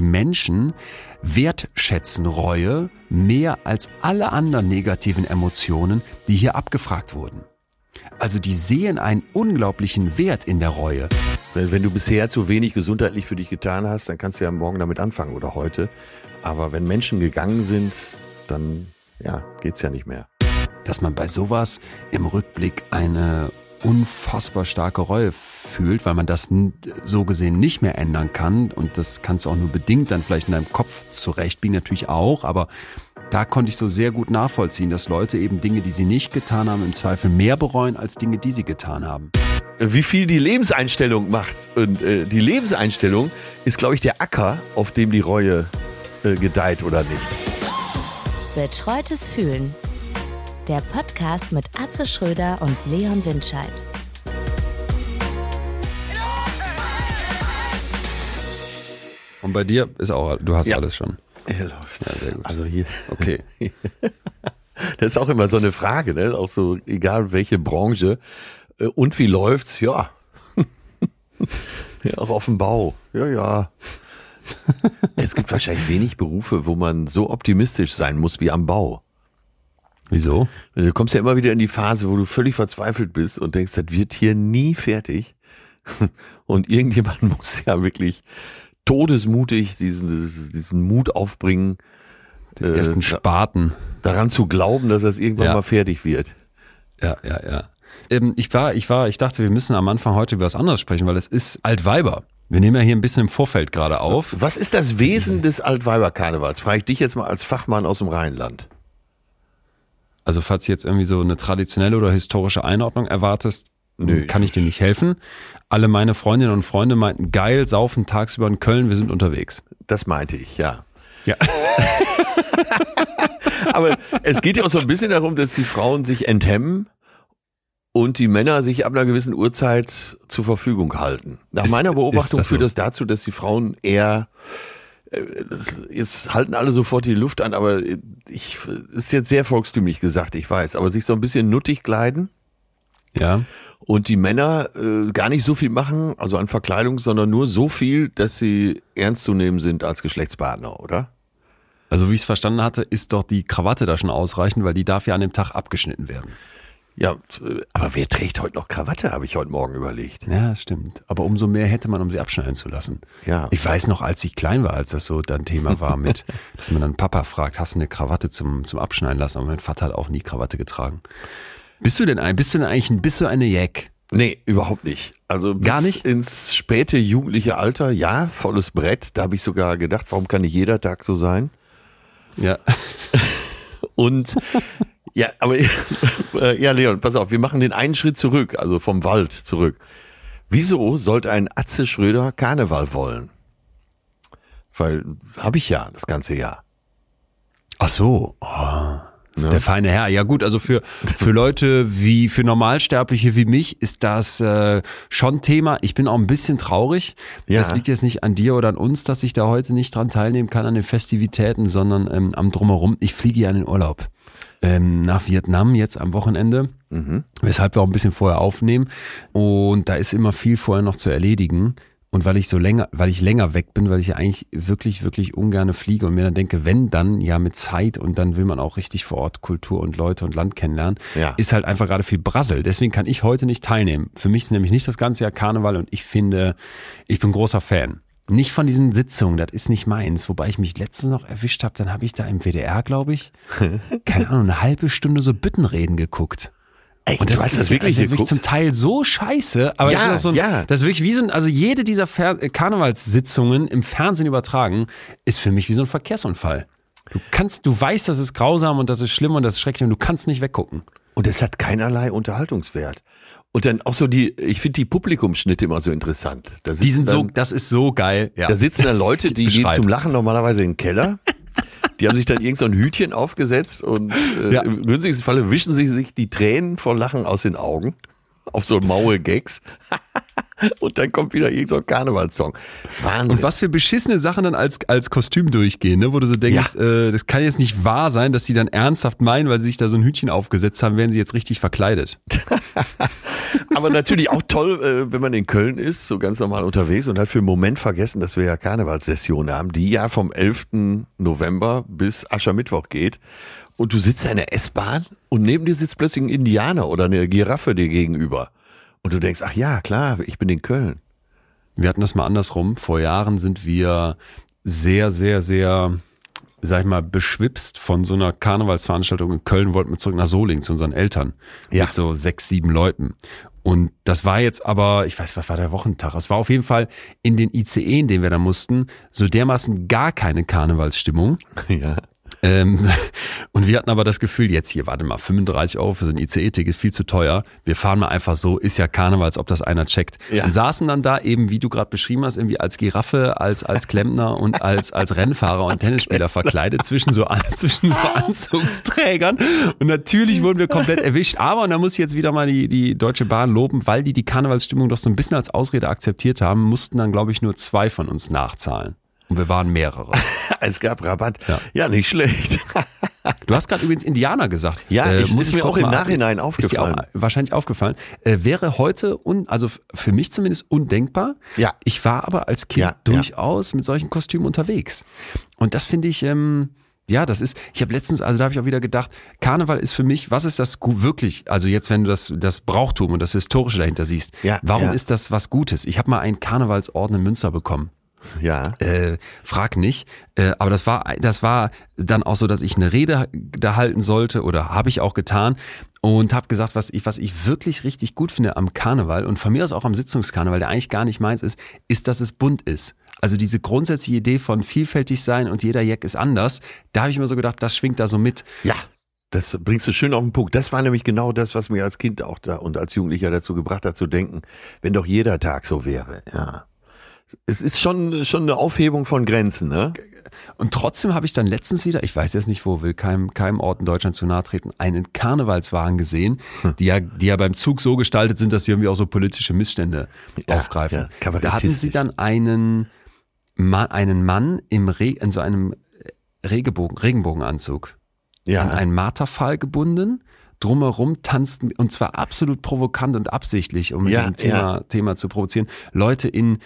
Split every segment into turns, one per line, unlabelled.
die Menschen wertschätzen Reue mehr als alle anderen negativen Emotionen, die hier abgefragt wurden. Also die sehen einen unglaublichen Wert in der Reue.
Wenn, wenn du bisher zu wenig gesundheitlich für dich getan hast, dann kannst du ja morgen damit anfangen oder heute. Aber wenn Menschen gegangen sind, dann ja, geht's ja nicht mehr.
Dass man bei sowas im Rückblick eine unfassbar starke Reue fühlt, weil man das so gesehen nicht mehr ändern kann. Und das kannst du auch nur bedingt dann vielleicht in deinem Kopf zurechtbiegen, natürlich auch, aber da konnte ich so sehr gut nachvollziehen, dass Leute eben Dinge, die sie nicht getan haben, im Zweifel mehr bereuen als Dinge, die sie getan haben.
Wie viel die Lebenseinstellung macht. Und äh, die Lebenseinstellung ist, glaube ich, der Acker, auf dem die Reue äh, gedeiht oder nicht.
Betreutes Fühlen. Der Podcast mit Atze Schröder und Leon Windscheid.
Und bei dir ist auch, du hast ja. alles schon.
Er läuft.
Ja, sehr gut.
Also hier.
Okay.
das ist auch immer so eine Frage, ne? Auch so, egal welche Branche. Äh, und wie läuft's? Ja. ja auch auf dem Bau. Ja, ja. es gibt wahrscheinlich wenig Berufe, wo man so optimistisch sein muss wie am Bau.
Wieso?
Du kommst ja immer wieder in die Phase, wo du völlig verzweifelt bist und denkst, das wird hier nie fertig. Und irgendjemand muss ja wirklich todesmutig diesen, diesen Mut aufbringen.
Den ersten äh, Spaten.
Daran zu glauben, dass das irgendwann ja. mal fertig wird.
Ja, ja, ja. Ähm, ich war, ich war, ich dachte, wir müssen am Anfang heute über was anderes sprechen, weil es ist Altweiber. Wir nehmen ja hier ein bisschen im Vorfeld gerade auf.
Was ist das Wesen des Altweiber-Karnevals? Frage ich dich jetzt mal als Fachmann aus dem Rheinland.
Also falls du jetzt irgendwie so eine traditionelle oder historische Einordnung erwartest, Nö. kann ich dir nicht helfen. Alle meine Freundinnen und Freunde meinten, geil, saufen tagsüber in Köln, wir sind unterwegs.
Das meinte ich, ja.
Ja.
Aber es geht ja auch so ein bisschen darum, dass die Frauen sich enthemmen und die Männer sich ab einer gewissen Uhrzeit zur Verfügung halten. Nach ist, meiner Beobachtung das führt so? das dazu, dass die Frauen eher jetzt halten alle sofort die Luft an, aber ich ist jetzt sehr volkstümlich gesagt, ich weiß, aber sich so ein bisschen nuttig kleiden.
Ja.
Und die Männer äh, gar nicht so viel machen, also an Verkleidung, sondern nur so viel, dass sie ernst zu nehmen sind als Geschlechtspartner, oder?
Also wie ich es verstanden hatte, ist doch die Krawatte da schon ausreichend, weil die darf ja an dem Tag abgeschnitten werden.
Ja, aber wer trägt heute noch Krawatte, habe ich heute Morgen überlegt.
Ja, stimmt. Aber umso mehr hätte man, um sie abschneiden zu lassen.
Ja.
Ich weiß noch, als ich klein war, als das so dann Thema war mit, dass man dann Papa fragt, hast du eine Krawatte zum, zum Abschneiden lassen? Aber mein Vater hat auch nie Krawatte getragen. Bist du denn ein, bist du denn eigentlich ein, bist du eine Jack?
Nee, überhaupt nicht. Also
gar nicht
ins späte jugendliche Alter, ja, volles Brett. Da habe ich sogar gedacht, warum kann nicht jeder Tag so sein?
Ja.
Und ja, aber äh, ja, Leon, pass auf, wir machen den einen Schritt zurück, also vom Wald zurück. Wieso sollte ein Atze Schröder Karneval wollen? Weil habe ich ja das ganze Jahr.
Ach so. Oh. Ja. Der feine Herr. Ja gut, also für, für Leute wie, für Normalsterbliche wie mich ist das äh, schon Thema. Ich bin auch ein bisschen traurig. Ja. Das liegt jetzt nicht an dir oder an uns, dass ich da heute nicht dran teilnehmen kann an den Festivitäten, sondern ähm, am Drumherum. Ich fliege ja in den Urlaub. Ähm, nach Vietnam jetzt am Wochenende, mhm. weshalb wir auch ein bisschen vorher aufnehmen. Und da ist immer viel vorher noch zu erledigen. Und weil ich so länger, weil ich länger weg bin, weil ich ja eigentlich wirklich, wirklich ungerne fliege und mir dann denke, wenn dann ja mit Zeit und dann will man auch richtig vor Ort Kultur und Leute und Land kennenlernen, ja. ist halt einfach gerade viel Brassel. Deswegen kann ich heute nicht teilnehmen. Für mich ist nämlich nicht das ganze Jahr Karneval und ich finde, ich bin großer Fan. Nicht von diesen Sitzungen, das ist nicht meins. Wobei ich mich letztens noch erwischt habe, dann habe ich da im WDR, glaube ich, keine Ahnung, eine halbe Stunde so Büttenreden geguckt.
Echt? Und das,
weißt,
ist
das wirklich, also wirklich zum Teil so scheiße, aber
ja,
das ist, so ein,
ja.
das ist wirklich wie so ein, also jede dieser Fer Karnevalssitzungen im Fernsehen übertragen, ist für mich wie so ein Verkehrsunfall. Du kannst, du weißt, das ist grausam und das ist schlimm und das ist schrecklich und du kannst nicht weggucken.
Und es hat keinerlei Unterhaltungswert. Und dann auch so die, ich finde die Publikumsschnitte immer so interessant.
die sind dann, so, das ist so geil.
Ja. Da sitzen dann Leute, die gehen zum Lachen normalerweise in den Keller. Die haben sich dann irgend so ein Hütchen aufgesetzt und äh, ja. im günstigsten Falle wischen sie sich die Tränen vor Lachen aus den Augen. Auf so maue Gags. Und dann kommt wieder irgendein so Karnevalssong.
Wahnsinn. Und was für beschissene Sachen dann als, als Kostüm durchgehen, ne? wo du so denkst, ja. äh, das kann jetzt nicht wahr sein, dass sie dann ernsthaft meinen, weil sie sich da so ein Hütchen aufgesetzt haben, werden sie jetzt richtig verkleidet.
Aber natürlich auch toll, äh, wenn man in Köln ist, so ganz normal unterwegs und hat für einen Moment vergessen, dass wir ja Karnevalssession haben, die ja vom 11. November bis Aschermittwoch geht. Und du sitzt in der S-Bahn und neben dir sitzt plötzlich ein Indianer oder eine Giraffe dir gegenüber. Und du denkst, ach ja, klar, ich bin in Köln.
Wir hatten das mal andersrum. Vor Jahren sind wir sehr, sehr, sehr, sag ich mal, beschwipst von so einer Karnevalsveranstaltung in Köln, wollten wir zurück nach Solingen zu unseren Eltern. Ja. Mit so sechs, sieben Leuten. Und das war jetzt aber, ich weiß, was war der Wochentag? Es war auf jeden Fall in den ICE, in denen wir da mussten, so dermaßen gar keine Karnevalsstimmung. Ja. Ähm, und wir hatten aber das Gefühl, jetzt hier, warte mal, 35 Euro für so ein ICE-Ticket, viel zu teuer. Wir fahren mal einfach so, ist ja Karneval, als ob das einer checkt. Ja. Und saßen dann da eben, wie du gerade beschrieben hast, irgendwie als Giraffe, als, als Klempner und als, als Rennfahrer und Tennisspieler verkleidet zwischen so, zwischen so Anzugsträgern. Und natürlich wurden wir komplett erwischt. Aber, und da muss ich jetzt wieder mal die, die Deutsche Bahn loben, weil die die Karnevalsstimmung doch so ein bisschen als Ausrede akzeptiert haben, mussten dann, glaube ich, nur zwei von uns nachzahlen. Und wir waren mehrere.
es gab Rabatt. Ja, ja nicht schlecht.
Du hast gerade übrigens Indianer gesagt.
Ja, äh, ich, ist mir auch im Nachhinein aufgefallen.
Ist dir auch wahrscheinlich aufgefallen. Äh, wäre heute, un, also für mich zumindest undenkbar. Ja. Ich war aber als Kind ja, durchaus ja. mit solchen Kostümen unterwegs. Und das finde ich, ähm, ja, das ist, ich habe letztens, also da habe ich auch wieder gedacht, Karneval ist für mich, was ist das wirklich, also jetzt, wenn du das, das Brauchtum und das Historische dahinter siehst, ja, warum ja. ist das was Gutes? Ich habe mal einen Karnevalsorden in Münster bekommen. Ja. Äh, frag nicht. Äh, aber das war, das war dann auch so, dass ich eine Rede da halten sollte oder habe ich auch getan und habe gesagt, was ich, was ich wirklich richtig gut finde am Karneval und von mir aus auch am Sitzungskarneval, der eigentlich gar nicht meins ist, ist, dass es bunt ist. Also diese grundsätzliche Idee von vielfältig sein und jeder Jack ist anders, da habe ich mir so gedacht, das schwingt da so mit.
Ja. Das bringst du schön auf den Punkt. Das war nämlich genau das, was mir als Kind auch da und als Jugendlicher dazu gebracht hat, zu denken, wenn doch jeder Tag so wäre. Ja. Es ist schon, schon eine Aufhebung von Grenzen, ne?
Und trotzdem habe ich dann letztens wieder, ich weiß jetzt nicht wo, will keinem, keinem Ort in Deutschland zu nahe treten, einen Karnevalswagen gesehen, hm. die, ja, die ja beim Zug so gestaltet sind, dass sie irgendwie auch so politische Missstände ja, aufgreifen. Ja, da hatten sie dann einen, einen Mann im Re in so einem Regenbogen, Regenbogenanzug ja. an einen Marterpfahl gebunden drumherum tanzten, und zwar absolut provokant und absichtlich, um ja, Thema, ja. Thema zu provozieren, Leute in,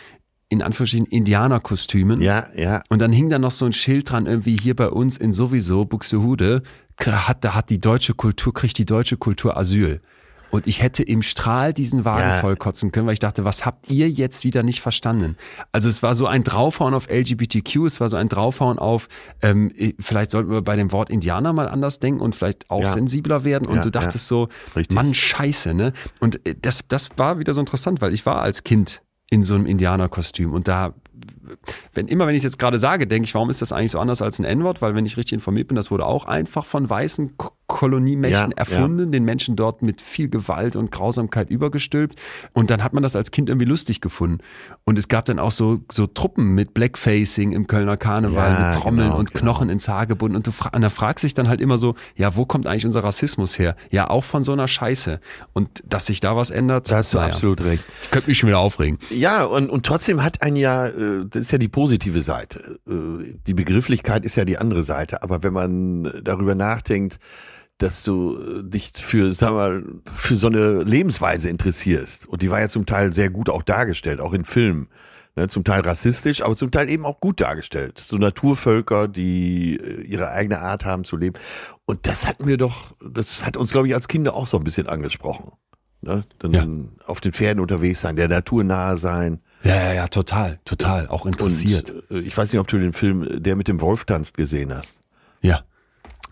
in Anführungsstrichen Indianerkostümen. Ja, ja. Und dann hing da noch so ein Schild dran, irgendwie hier bei uns in sowieso Buxtehude, hat, da hat die deutsche Kultur, kriegt die deutsche Kultur Asyl. Und ich hätte im Strahl diesen Wagen ja. vollkotzen können, weil ich dachte, was habt ihr jetzt wieder nicht verstanden? Also es war so ein Draufhauen auf LGBTQ, es war so ein Draufhauen auf, ähm, vielleicht sollten wir bei dem Wort Indianer mal anders denken und vielleicht auch ja. sensibler werden. Und ja, du dachtest so, Richtig. Mann, scheiße, ne? Und äh, das, das war wieder so interessant, weil ich war als Kind in so einem Indianerkostüm. Und da, wenn immer, wenn ich es jetzt gerade sage, denke ich, warum ist das eigentlich so anders als ein N-Wort? Weil wenn ich richtig informiert bin, das wurde auch einfach von weißen Koloniemächten ja, erfunden, ja. den Menschen dort mit viel Gewalt und Grausamkeit übergestülpt. Und dann hat man das als Kind irgendwie lustig gefunden. Und es gab dann auch so, so Truppen mit Blackfacing im Kölner Karneval, ja, mit Trommeln genau, und genau. Knochen ins Haar gebunden. Und du fra und da fragst sich dann halt immer so, ja, wo kommt eigentlich unser Rassismus her? Ja, auch von so einer Scheiße. Und dass sich da was ändert.
Da hast du naja. absolut recht.
Ich könnte mich schon wieder aufregen.
Ja, und, und trotzdem hat ein ja, äh, das ist ja die positive Seite. Äh, die Begrifflichkeit ist ja die andere Seite. Aber wenn man darüber nachdenkt, dass du äh, dich für, sag mal, für so eine Lebensweise interessierst. Und die war ja zum Teil sehr gut auch dargestellt, auch in Filmen. Ne, zum Teil rassistisch, aber zum Teil eben auch gut dargestellt. So Naturvölker, die äh, ihre eigene Art haben zu leben. Und das hatten wir doch, das hat uns, glaube ich, als Kinder auch so ein bisschen angesprochen. Ne? Dann ja. auf den Pferden unterwegs sein, der Natur nahe sein.
Ja, ja, ja, total, total, auch interessiert.
Und, äh, ich weiß nicht, ob du den Film Der mit dem Wolf tanzt gesehen hast.
Ja.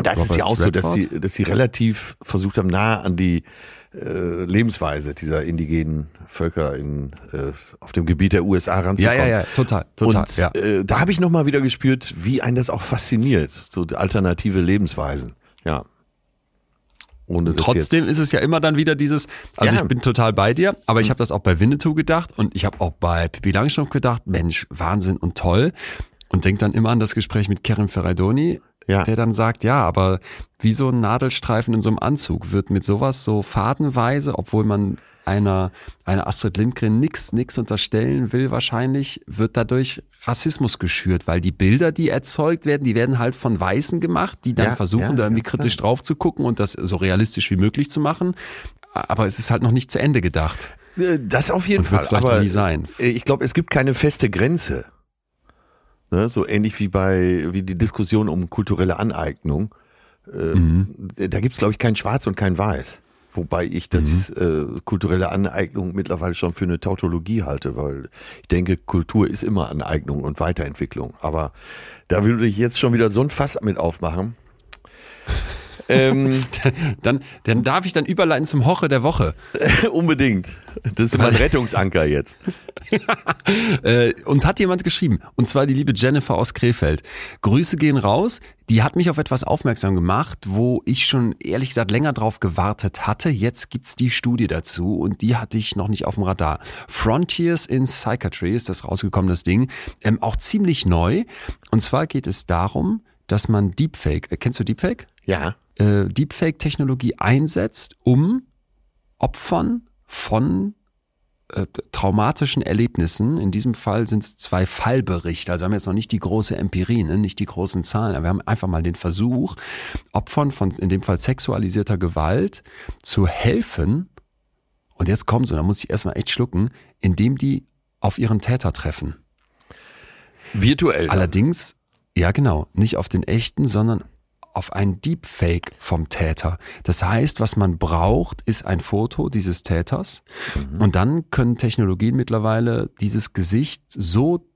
Da ist es ja auch so, dass sie, dass sie relativ versucht haben, nah an die äh, Lebensweise dieser indigenen Völker in, äh, auf dem Gebiet der USA ranzukommen.
Ja, ja, ja, total, total.
Und
ja.
äh, da habe ich nochmal wieder gespürt, wie einen das auch fasziniert, so alternative Lebensweisen. Ja.
Ohne Trotzdem ist es ja immer dann wieder dieses, also ja. ich bin total bei dir, aber ich habe das auch bei Winnetou gedacht und ich habe auch bei Pippi Langstrumpf gedacht, Mensch, Wahnsinn und toll. Und denk dann immer an das Gespräch mit Karen Ferraidoni, ja. der dann sagt, ja, aber wie so ein Nadelstreifen in so einem Anzug wird mit sowas so fadenweise, obwohl man einer, einer Astrid Lindgren nix, nix unterstellen will wahrscheinlich, wird dadurch Rassismus geschürt, weil die Bilder, die erzeugt werden, die werden halt von Weißen gemacht, die dann ja, versuchen, ja, da irgendwie kritisch drauf zu gucken und das so realistisch wie möglich zu machen. Aber es ist halt noch nicht zu Ende gedacht.
Äh, das auf jeden Fall.
Aber nie sein.
Ich glaube, es gibt keine feste Grenze. Ne? So ähnlich wie bei wie die Diskussion um kulturelle Aneignung. Ähm, mhm. Da gibt es, glaube ich, kein Schwarz und kein Weiß. Wobei ich das mhm. äh, kulturelle Aneignung mittlerweile schon für eine Tautologie halte, weil ich denke, Kultur ist immer Aneignung und Weiterentwicklung. Aber da würde ich jetzt schon wieder so ein Fass mit aufmachen.
Ähm, dann, dann darf ich dann überleiten zum Hoche der Woche.
Unbedingt. Das ist mein Rettungsanker jetzt.
äh, uns hat jemand geschrieben, und zwar die liebe Jennifer aus Krefeld. Grüße gehen raus. Die hat mich auf etwas aufmerksam gemacht, wo ich schon ehrlich gesagt länger drauf gewartet hatte. Jetzt gibt's die Studie dazu und die hatte ich noch nicht auf dem Radar. Frontiers in Psychiatry ist das rausgekommen, das Ding. Ähm, auch ziemlich neu. Und zwar geht es darum, dass man Deepfake, äh, kennst du Deepfake?
Ja
äh, Deepfake-Technologie einsetzt, um Opfern von äh, traumatischen Erlebnissen, in diesem Fall sind es zwei Fallberichte, also wir haben jetzt noch nicht die große Empirie, ne, nicht die großen Zahlen, aber wir haben einfach mal den Versuch, Opfern von in dem Fall sexualisierter Gewalt zu helfen, und jetzt kommt so, da muss ich erstmal echt schlucken, indem die auf ihren Täter treffen.
Virtuell.
Dann. Allerdings, ja genau, nicht auf den echten, sondern auf ein Deepfake vom Täter. Das heißt, was man braucht, ist ein Foto dieses Täters. Mhm. Und dann können Technologien mittlerweile dieses Gesicht so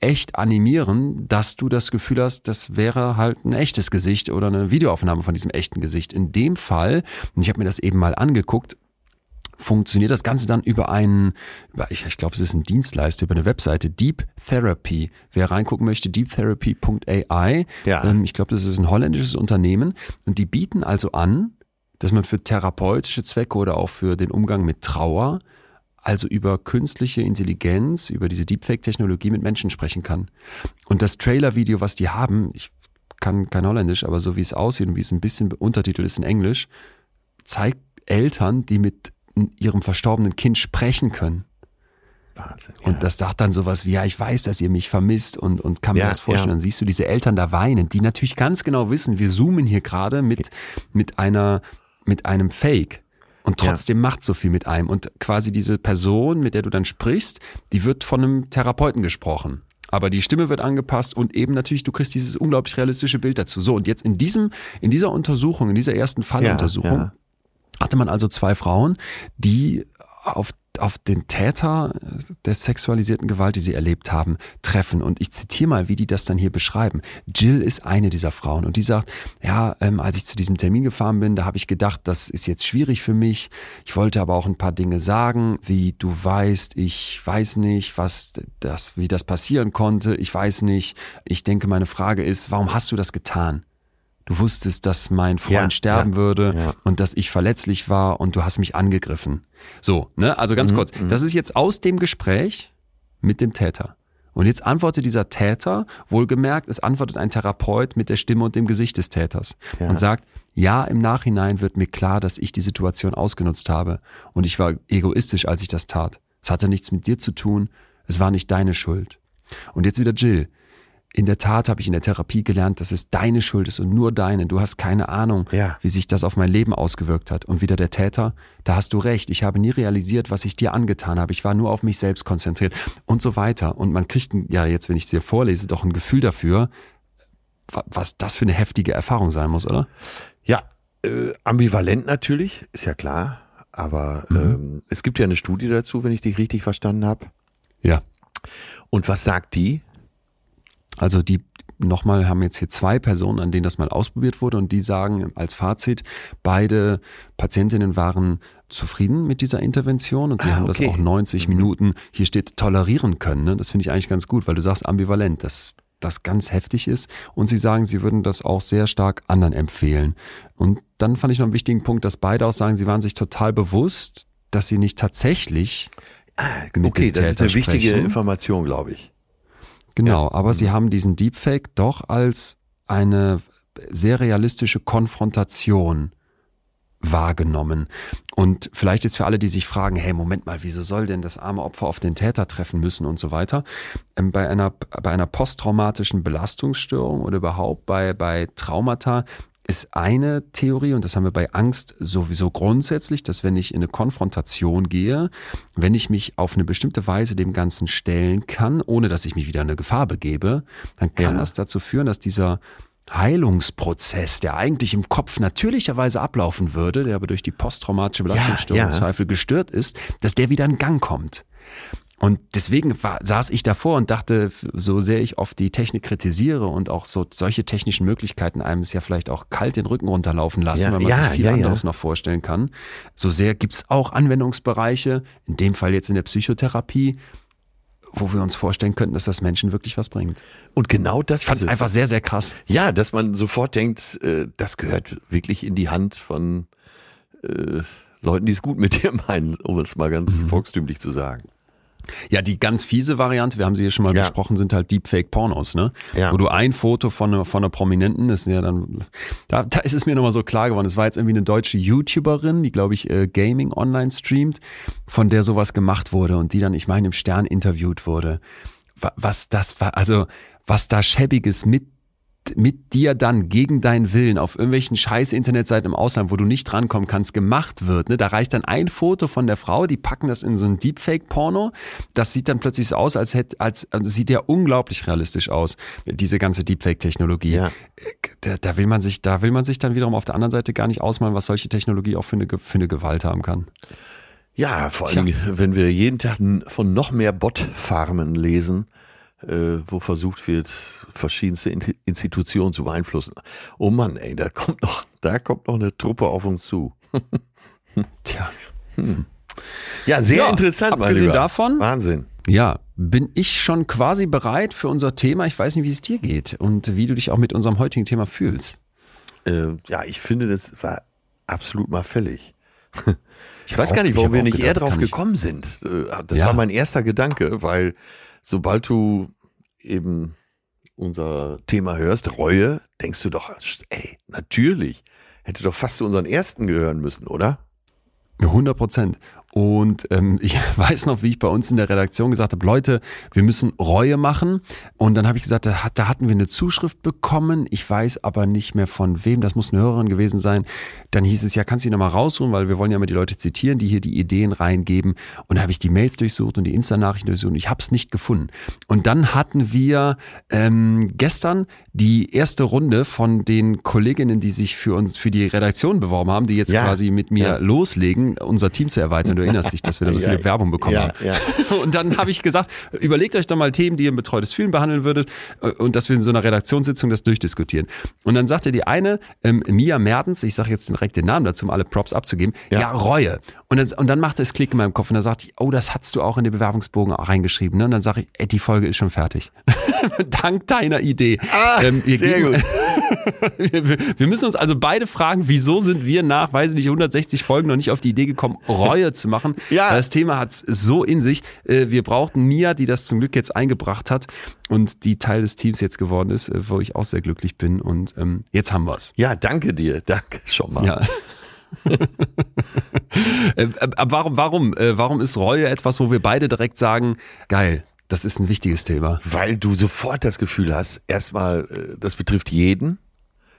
echt animieren, dass du das Gefühl hast, das wäre halt ein echtes Gesicht oder eine Videoaufnahme von diesem echten Gesicht. In dem Fall, und ich habe mir das eben mal angeguckt, funktioniert das Ganze dann über einen, ich, ich glaube, es ist ein Dienstleister, über eine Webseite, Deep Therapy. Wer reingucken möchte, deeptherapy.ai. Ja. Ähm, ich glaube, das ist ein holländisches Unternehmen und die bieten also an, dass man für therapeutische Zwecke oder auch für den Umgang mit Trauer also über künstliche Intelligenz, über diese Deepfake-Technologie mit Menschen sprechen kann. Und das Trailer-Video, was die haben, ich kann kein Holländisch, aber so wie es aussieht und wie es ein bisschen untertitelt ist in Englisch, zeigt Eltern, die mit ihrem verstorbenen Kind sprechen können. Wahnsinn, ja. Und das sagt dann sowas wie, ja, ich weiß, dass ihr mich vermisst und, und kann mir ja, das vorstellen. Ja. Dann siehst du diese Eltern da weinen, die natürlich ganz genau wissen, wir zoomen hier gerade mit, mit einer, mit einem Fake. Und trotzdem ja. macht so viel mit einem. Und quasi diese Person, mit der du dann sprichst, die wird von einem Therapeuten gesprochen. Aber die Stimme wird angepasst und eben natürlich, du kriegst dieses unglaublich realistische Bild dazu. So, und jetzt in diesem, in dieser Untersuchung, in dieser ersten Falluntersuchung, hatte man also zwei Frauen, die auf auf den Täter der sexualisierten Gewalt, die sie erlebt haben, treffen. Und ich zitiere mal, wie die das dann hier beschreiben. Jill ist eine dieser Frauen und die sagt, ja, ähm, als ich zu diesem Termin gefahren bin, da habe ich gedacht, das ist jetzt schwierig für mich. Ich wollte aber auch ein paar Dinge sagen, wie du weißt, ich weiß nicht, was das, wie das passieren konnte. Ich weiß nicht. Ich denke, meine Frage ist, warum hast du das getan? Du wusstest, dass mein Freund ja, sterben ja, würde ja. und dass ich verletzlich war und du hast mich angegriffen. So, ne? Also ganz mhm, kurz. Mhm. Das ist jetzt aus dem Gespräch mit dem Täter. Und jetzt antwortet dieser Täter, wohlgemerkt, es antwortet ein Therapeut mit der Stimme und dem Gesicht des Täters und sagt, ja, im Nachhinein wird mir klar, dass ich die Situation ausgenutzt habe und ich war egoistisch, als ich das tat. Es hatte nichts mit dir zu tun, es war nicht deine Schuld. Und jetzt wieder Jill in der Tat habe ich in der Therapie gelernt, dass es deine Schuld ist und nur deine. Du hast keine Ahnung, ja. wie sich das auf mein Leben ausgewirkt hat. Und wieder der Täter, da hast du recht. Ich habe nie realisiert, was ich dir angetan habe. Ich war nur auf mich selbst konzentriert und so weiter. Und man kriegt ja jetzt, wenn ich es dir vorlese, doch ein Gefühl dafür, was das für eine heftige Erfahrung sein muss, oder?
Ja, äh, ambivalent natürlich, ist ja klar. Aber mhm. ähm, es gibt ja eine Studie dazu, wenn ich dich richtig verstanden habe.
Ja.
Und was sagt die?
Also die nochmal haben jetzt hier zwei Personen, an denen das mal ausprobiert wurde und die sagen als Fazit, beide Patientinnen waren zufrieden mit dieser Intervention und sie ah, haben okay. das auch 90 mhm. Minuten, hier steht tolerieren können. Ne? Das finde ich eigentlich ganz gut, weil du sagst ambivalent, dass das ganz heftig ist und sie sagen, sie würden das auch sehr stark anderen empfehlen. Und dann fand ich noch einen wichtigen Punkt, dass beide auch sagen, sie waren sich total bewusst, dass sie nicht tatsächlich
ah, okay, das ist eine wichtige Information, glaube ich.
Genau, ja. aber mhm. sie haben diesen Deepfake doch als eine sehr realistische Konfrontation wahrgenommen. Und vielleicht ist für alle, die sich fragen, hey, Moment mal, wieso soll denn das arme Opfer auf den Täter treffen müssen und so weiter? Ähm, bei einer, bei einer posttraumatischen Belastungsstörung oder überhaupt bei, bei Traumata ist eine Theorie, und das haben wir bei Angst sowieso grundsätzlich, dass wenn ich in eine Konfrontation gehe, wenn ich mich auf eine bestimmte Weise dem Ganzen stellen kann, ohne dass ich mich wieder in eine Gefahr begebe, dann kann ja. das dazu führen, dass dieser Heilungsprozess, der eigentlich im Kopf natürlicherweise ablaufen würde, der aber durch die posttraumatische Belastungsstörung ja, ja. Zweifel gestört ist, dass der wieder in Gang kommt. Und deswegen war, saß ich davor und dachte, so sehr ich oft die Technik kritisiere und auch so solche technischen Möglichkeiten einem es ja vielleicht auch kalt den Rücken runterlaufen lassen, ja, weil man ja, sich viel ja, anderes noch vorstellen kann. So sehr gibt's auch Anwendungsbereiche, in dem Fall jetzt in der Psychotherapie, wo wir uns vorstellen könnten, dass das Menschen wirklich was bringt.
Und genau das
fand es einfach sehr, sehr krass.
Ja, dass man sofort denkt, äh, das gehört wirklich in die Hand von äh, Leuten, die es gut mit dir meinen, um es mal ganz mhm. volkstümlich zu sagen.
Ja, die ganz fiese Variante, wir haben sie hier schon mal ja. besprochen, sind halt Deepfake-Pornos, ne? Ja. Wo du ein Foto von einer, von einer Prominenten, ist ja dann, da, da ist es mir nochmal so klar geworden, es war jetzt irgendwie eine deutsche YouTuberin, die glaube ich äh, Gaming online streamt, von der sowas gemacht wurde und die dann, ich meine, im Stern interviewt wurde. Was das war, also was da schäbiges mit mit dir dann gegen deinen Willen auf irgendwelchen scheiß Internetseiten im Ausland, wo du nicht drankommen kannst, gemacht wird. Ne? Da reicht dann ein Foto von der Frau, die packen das in so ein Deepfake-Porno. Das sieht dann plötzlich so aus, als hätte, als also sieht ja unglaublich realistisch aus, diese ganze Deepfake-Technologie. Ja. Da, da, will man sich, da will man sich dann wiederum auf der anderen Seite gar nicht ausmalen, was solche Technologie auch für eine, für eine Gewalt haben kann.
Ja, vor allem, wenn wir jeden Tag von noch mehr Bot-Farmen lesen, äh, wo versucht wird, verschiedenste Institutionen zu beeinflussen. Oh Mann, ey, da kommt noch, da kommt noch eine Truppe auf uns zu.
Tja. Hm.
Ja, sehr ja, interessant,
Lieber. davon.
Wahnsinn.
Ja, bin ich schon quasi bereit für unser Thema. Ich weiß nicht, wie es dir geht und wie du dich auch mit unserem heutigen Thema fühlst.
Äh, ja, ich finde, das war absolut mal fällig. Ich weiß auch, gar nicht, warum wir nicht gedacht, eher drauf gekommen sind. Äh, das ja. war mein erster Gedanke, weil sobald du eben unser Thema hörst, Reue, denkst du doch, ey, natürlich, hätte doch fast zu unseren ersten gehören müssen, oder?
100 Prozent. Und ähm, ich weiß noch, wie ich bei uns in der Redaktion gesagt habe, Leute, wir müssen Reue machen. Und dann habe ich gesagt, da, da hatten wir eine Zuschrift bekommen. Ich weiß aber nicht mehr von wem. Das muss eine Hörerin gewesen sein. Dann hieß es, ja, kannst du die nochmal raussuchen, weil wir wollen ja immer die Leute zitieren, die hier die Ideen reingeben. Und da habe ich die Mails durchsucht und die Insta-Nachrichten durchsucht und ich habe es nicht gefunden. Und dann hatten wir ähm, gestern die erste Runde von den Kolleginnen, die sich für uns, für die Redaktion beworben haben, die jetzt ja, quasi mit mir ja. loslegen, unser Team zu erweitern erinnerst dich, dass wir da so viele Werbung bekommen ja, haben. Ja. Und dann habe ich gesagt, überlegt euch doch mal Themen, die ihr im betreutes Fühlen behandeln würdet äh, und dass wir in so einer Redaktionssitzung das durchdiskutieren. Und dann sagte die eine, ähm, Mia Mertens, ich sage jetzt direkt den Namen dazu, um alle Props abzugeben, ja, Reue. Und dann, und dann machte es Klick in meinem Kopf und dann sagte ich, oh, das hast du auch in den Bewerbungsbogen auch reingeschrieben. Ne? Und dann sage ich, ey, die Folge ist schon fertig. Dank deiner Idee.
Ah, ähm, sehr gut.
wir müssen uns also beide fragen, wieso sind wir nach, weiß ich nicht, 160 Folgen noch nicht auf die Idee gekommen, Reue zu machen. Ja. Das Thema hat es so in sich. Äh, wir brauchten Mia, die das zum Glück jetzt eingebracht hat und die Teil des Teams jetzt geworden ist, äh, wo ich auch sehr glücklich bin. Und ähm, jetzt haben wir es.
Ja, danke dir. Danke schon mal.
Ja. Äh, warum, warum, warum ist Reue etwas, wo wir beide direkt sagen, geil, das ist ein wichtiges Thema?
Weil du sofort das Gefühl hast, erstmal, das betrifft jeden,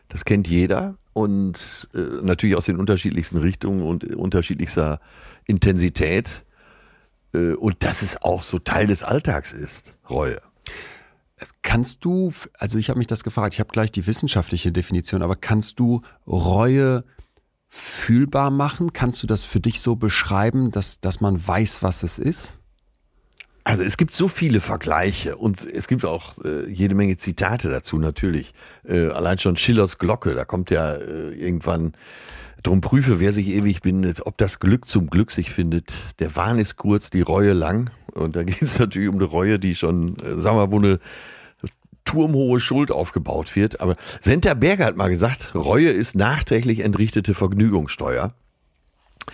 das kennt jeder und äh, natürlich aus den unterschiedlichsten Richtungen und unterschiedlichster Intensität äh, und dass es auch so Teil des Alltags ist, Reue.
Kannst du, also ich habe mich das gefragt, ich habe gleich die wissenschaftliche Definition, aber kannst du Reue fühlbar machen? Kannst du das für dich so beschreiben, dass, dass man weiß, was es ist?
Also es gibt so viele Vergleiche und es gibt auch äh, jede Menge Zitate dazu natürlich. Äh, allein schon Schillers Glocke, da kommt ja äh, irgendwann Drum prüfe, wer sich ewig bindet, ob das Glück zum Glück sich findet. Der Wahn ist kurz, die Reue lang. Und da geht es natürlich um eine Reue, die schon, äh, sagen wir mal, wo eine turmhohe Schuld aufgebaut wird. Aber Senta Berger hat mal gesagt, Reue ist nachträglich entrichtete Vergnügungssteuer.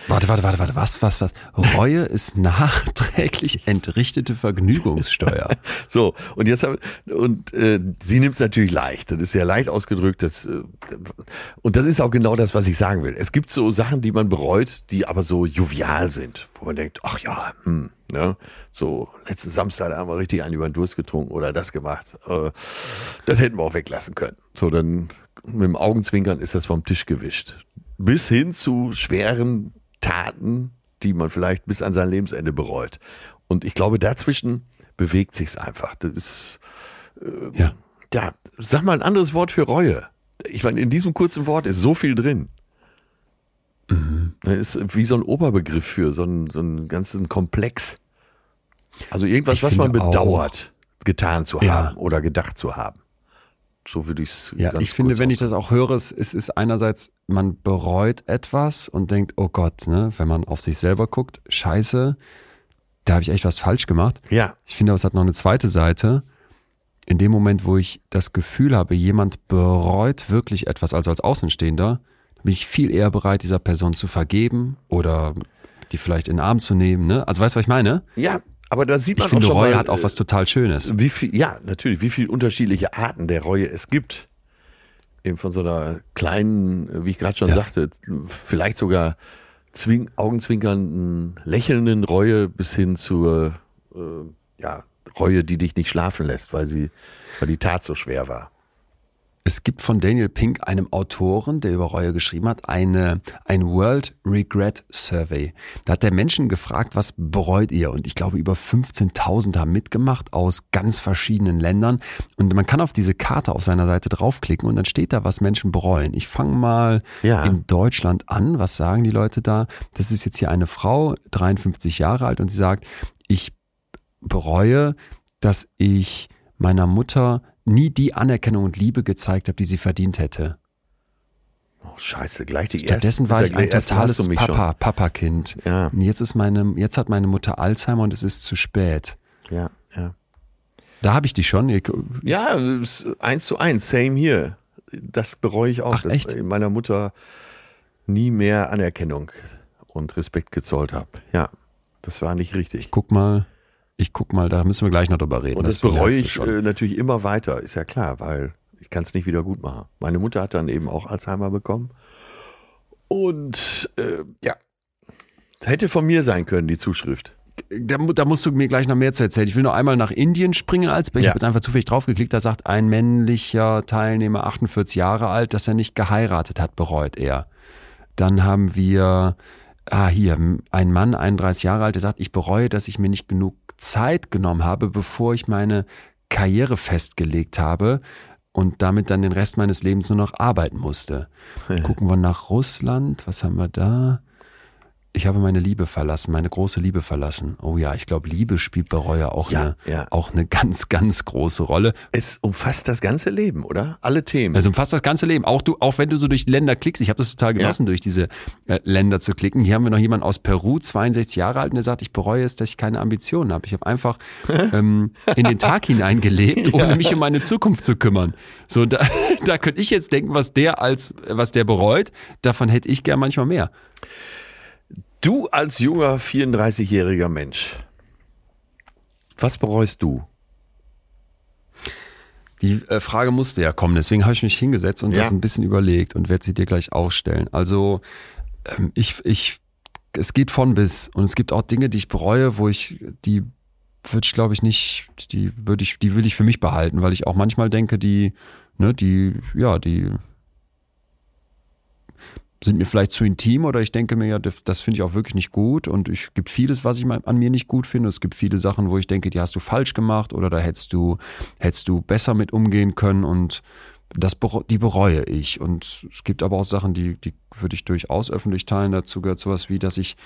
Warte, warte, warte, warte, was, was, was? Reue ist nachträglich entrichtete Vergnügungssteuer.
so, und jetzt haben, und äh, sie nimmt es natürlich leicht. Das ist sehr leicht ausgedrückt. Das, äh, und das ist auch genau das, was ich sagen will. Es gibt so Sachen, die man bereut, die aber so jovial sind, wo man denkt, ach ja, hm, ne? So, letzten Samstag haben wir richtig einen über den Durst getrunken oder das gemacht. Äh, das hätten wir auch weglassen können. So, dann mit dem Augenzwinkern ist das vom Tisch gewischt. Bis hin zu schweren Taten, die man vielleicht bis an sein Lebensende bereut. Und ich glaube, dazwischen bewegt sich's einfach. Das ist, äh, ja. ja, sag mal ein anderes Wort für Reue. Ich meine, in diesem kurzen Wort ist so viel drin. Mhm. Das ist wie so ein Oberbegriff für so einen, so einen ganzen Komplex. Also irgendwas, ich was man bedauert, auch, getan zu haben ja. oder gedacht zu haben. So würde ich es.
Ja, ich finde, wenn ich das auch höre, es ist einerseits, man bereut etwas und denkt, oh Gott, ne, wenn man auf sich selber guckt, scheiße, da habe ich echt was falsch gemacht.
Ja.
Ich finde, aber es hat noch eine zweite Seite. In dem Moment, wo ich das Gefühl habe, jemand bereut wirklich etwas, also als Außenstehender, bin ich viel eher bereit, dieser Person zu vergeben oder die vielleicht in den Arm zu nehmen. Ne? Also weißt du, was ich meine?
Ja, aber da sieht man
ich finde,
auch
schon Reue mal, hat auch was total Schönes.
Wie viel, ja, natürlich, wie viele unterschiedliche Arten der Reue es gibt. Eben von so einer kleinen, wie ich gerade schon ja. sagte, vielleicht sogar zwing, augenzwinkernden, lächelnden Reue bis hin zur äh, ja, Reue, die dich nicht schlafen lässt, weil sie, weil die Tat so schwer war.
Es gibt von Daniel Pink, einem Autoren, der über Reue geschrieben hat, eine, ein World Regret Survey. Da hat der Menschen gefragt, was bereut ihr? Und ich glaube, über 15.000 haben mitgemacht aus ganz verschiedenen Ländern. Und man kann auf diese Karte auf seiner Seite draufklicken und dann steht da, was Menschen bereuen. Ich fange mal ja. in Deutschland an. Was sagen die Leute da? Das ist jetzt hier eine Frau, 53 Jahre alt, und sie sagt, ich bereue, dass ich meiner Mutter nie die Anerkennung und Liebe gezeigt habe, die sie verdient hätte.
Oh, scheiße, gleich die
Stattdessen war ich ein totales Papa, Papa-Kind. Ja. Und jetzt ist meine, jetzt hat meine Mutter Alzheimer und es ist zu spät.
Ja, ja.
Da habe ich die schon.
Ja, eins zu eins, same hier. Das bereue ich auch,
Ach, dass echt?
ich meiner Mutter nie mehr Anerkennung und Respekt gezollt habe. Ja, das war nicht richtig.
Ich guck mal, ich guck mal, da müssen wir gleich noch drüber reden.
Und das, das bereue ich äh, natürlich immer weiter, ist ja klar, weil ich kann es nicht wieder gut machen. Meine Mutter hat dann eben auch Alzheimer bekommen. Und äh, ja, hätte von mir sein können, die Zuschrift.
Da, da, musst du mir gleich noch mehr zu erzählen. Ich will noch einmal nach Indien springen als Ich ja. habe jetzt einfach zufällig draufgeklickt. Da sagt ein männlicher Teilnehmer, 48 Jahre alt, dass er nicht geheiratet hat, bereut er. Dann haben wir, ah, hier, ein Mann, 31 Jahre alt, der sagt, ich bereue, dass ich mir nicht genug Zeit genommen habe, bevor ich meine Karriere festgelegt habe und damit dann den Rest meines Lebens nur noch arbeiten musste. Gucken wir nach Russland. Was haben wir da? Ich habe meine Liebe verlassen, meine große Liebe verlassen. Oh ja, ich glaube, Liebe spielt bei Reue auch, ja, eine, ja. auch eine ganz, ganz große Rolle.
Es umfasst das ganze Leben, oder? Alle Themen.
Es umfasst das ganze Leben. Auch du, auch wenn du so durch Länder klickst. Ich habe das total genossen, ja. durch diese äh, Länder zu klicken. Hier haben wir noch jemanden aus Peru, 62 Jahre alt, und der sagt, ich bereue es, dass ich keine Ambitionen habe. Ich habe einfach ähm, in den Tag hineingelebt, um mich um meine Zukunft zu kümmern. So, da, da könnte ich jetzt denken, was der als, was der bereut. Davon hätte ich gern manchmal mehr.
Du als junger 34-jähriger Mensch, was bereust du?
Die äh, Frage musste ja kommen, deswegen habe ich mich hingesetzt und ja. das ein bisschen überlegt und werde sie dir gleich auch stellen. Also ähm, ich, ich, es geht von bis und es gibt auch Dinge, die ich bereue, wo ich, die würde ich glaube ich nicht, die würde ich, die will ich für mich behalten, weil ich auch manchmal denke, die, ne, die, ja, die sind mir vielleicht zu intim oder ich denke mir, ja, das finde ich auch wirklich nicht gut und es gibt vieles, was ich an mir nicht gut finde. Es gibt viele Sachen, wo ich denke, die hast du falsch gemacht oder da hättest du, hättest du besser mit umgehen können und das, die bereue ich. Und es gibt aber auch Sachen, die, die würde ich durchaus öffentlich teilen. Dazu gehört sowas wie, dass ich,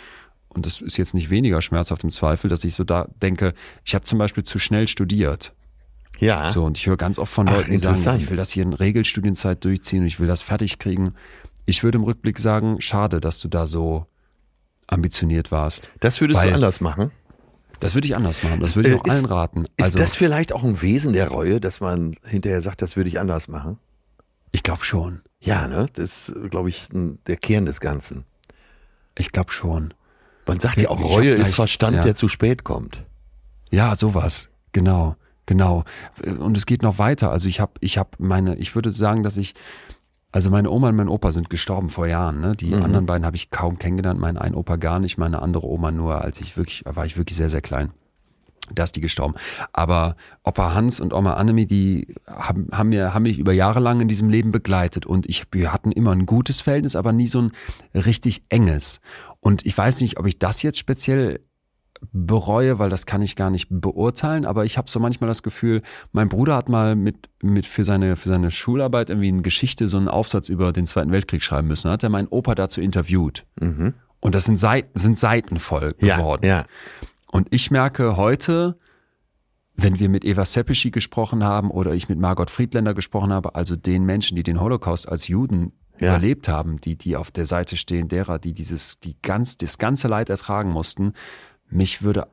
und das ist jetzt nicht weniger schmerzhaft im Zweifel, dass ich so da denke, ich habe zum Beispiel zu schnell studiert.
Ja.
So, und ich höre ganz oft von Leuten, die sagen, ich will das hier in Regelstudienzeit durchziehen und ich will das fertig kriegen. Ich würde im Rückblick sagen, schade, dass du da so ambitioniert warst.
Das würdest du anders machen?
Das würde ich anders machen. Das würde ich äh, auch ist, allen raten.
Also, ist das vielleicht auch ein Wesen der Reue, dass man hinterher sagt, das würde ich anders machen?
Ich glaube schon.
Ja, ne? Das ist, glaube ich, der Kern des Ganzen.
Ich glaube schon.
Man sagt ja auch, Reue ist Verstand, ja. der zu spät kommt.
Ja, sowas. Genau, genau. Und es geht noch weiter. Also ich habe, ich habe meine, ich würde sagen, dass ich, also meine Oma und mein Opa sind gestorben vor Jahren. Ne? Die mhm. anderen beiden habe ich kaum kennengelernt. Mein einen Opa gar nicht, meine andere Oma nur, als ich wirklich, war ich wirklich sehr, sehr klein. Da ist die gestorben. Aber Opa Hans und Oma Annemie, die haben, haben, mir, haben mich über Jahre lang in diesem Leben begleitet. Und ich, wir hatten immer ein gutes Verhältnis, aber nie so ein richtig enges. Und ich weiß nicht, ob ich das jetzt speziell bereue, weil das kann ich gar nicht beurteilen, aber ich habe so manchmal das Gefühl, mein Bruder hat mal mit, mit für, seine, für seine Schularbeit irgendwie eine Geschichte, so einen Aufsatz über den Zweiten Weltkrieg schreiben müssen. Da hat er meinen Opa dazu interviewt. Mhm. Und das sind Seiten, sind Seiten voll geworden. Ja, ja. Und ich merke heute, wenn wir mit Eva Seppischi gesprochen haben oder ich mit Margot Friedländer gesprochen habe, also den Menschen, die den Holocaust als Juden ja. überlebt haben, die, die auf der Seite stehen derer, die dieses, die ganz, das ganze Leid ertragen mussten, mich würde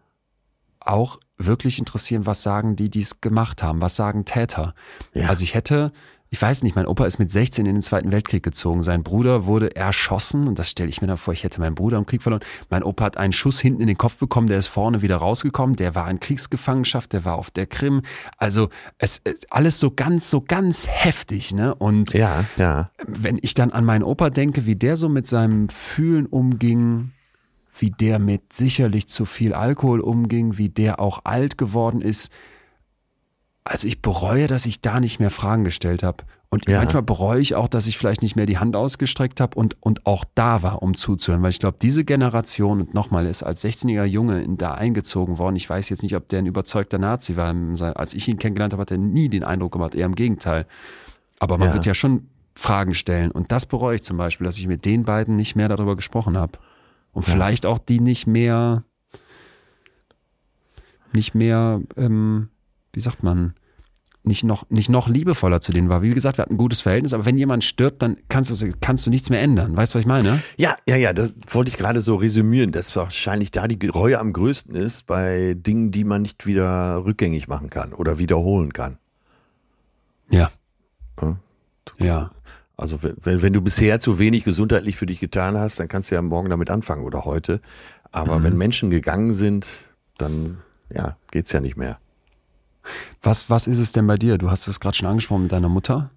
auch wirklich interessieren, was sagen die, die es gemacht haben? Was sagen Täter? Ja. Also ich hätte, ich weiß nicht, mein Opa ist mit 16 in den Zweiten Weltkrieg gezogen. Sein Bruder wurde erschossen und das stelle ich mir dann vor, ich hätte meinen Bruder im Krieg verloren. Mein Opa hat einen Schuss hinten in den Kopf bekommen, der ist vorne wieder rausgekommen. Der war in Kriegsgefangenschaft, der war auf der Krim. Also es alles so ganz, so ganz heftig, ne? Und
ja, ja.
wenn ich dann an meinen Opa denke, wie der so mit seinem Fühlen umging, wie der mit sicherlich zu viel Alkohol umging, wie der auch alt geworden ist. Also ich bereue, dass ich da nicht mehr Fragen gestellt habe. Und ja. manchmal bereue ich auch, dass ich vielleicht nicht mehr die Hand ausgestreckt habe und, und auch da war, um zuzuhören. Weil ich glaube, diese Generation, und nochmal, ist als 16-jähriger Junge da eingezogen worden. Ich weiß jetzt nicht, ob der ein überzeugter Nazi war. Als ich ihn kennengelernt habe, hat er nie den Eindruck gemacht, eher im Gegenteil. Aber man ja. wird ja schon Fragen stellen. Und das bereue ich zum Beispiel, dass ich mit den beiden nicht mehr darüber gesprochen habe. Und ja. vielleicht auch die nicht mehr, nicht mehr, ähm, wie sagt man, nicht noch, nicht noch liebevoller zu denen war. Wie gesagt, wir hatten ein gutes Verhältnis, aber wenn jemand stirbt, dann kannst du, kannst du nichts mehr ändern. Weißt du, was ich meine?
Ja, ja, ja, das wollte ich gerade so resümieren, dass wahrscheinlich da die Reue am größten ist bei Dingen, die man nicht wieder rückgängig machen kann oder wiederholen kann.
Ja. Ja.
ja. Also wenn, wenn du bisher zu wenig gesundheitlich für dich getan hast, dann kannst du ja morgen damit anfangen oder heute. Aber mhm. wenn Menschen gegangen sind, dann ja, geht's ja nicht mehr.
Was, was ist es denn bei dir? Du hast es gerade schon angesprochen mit deiner Mutter.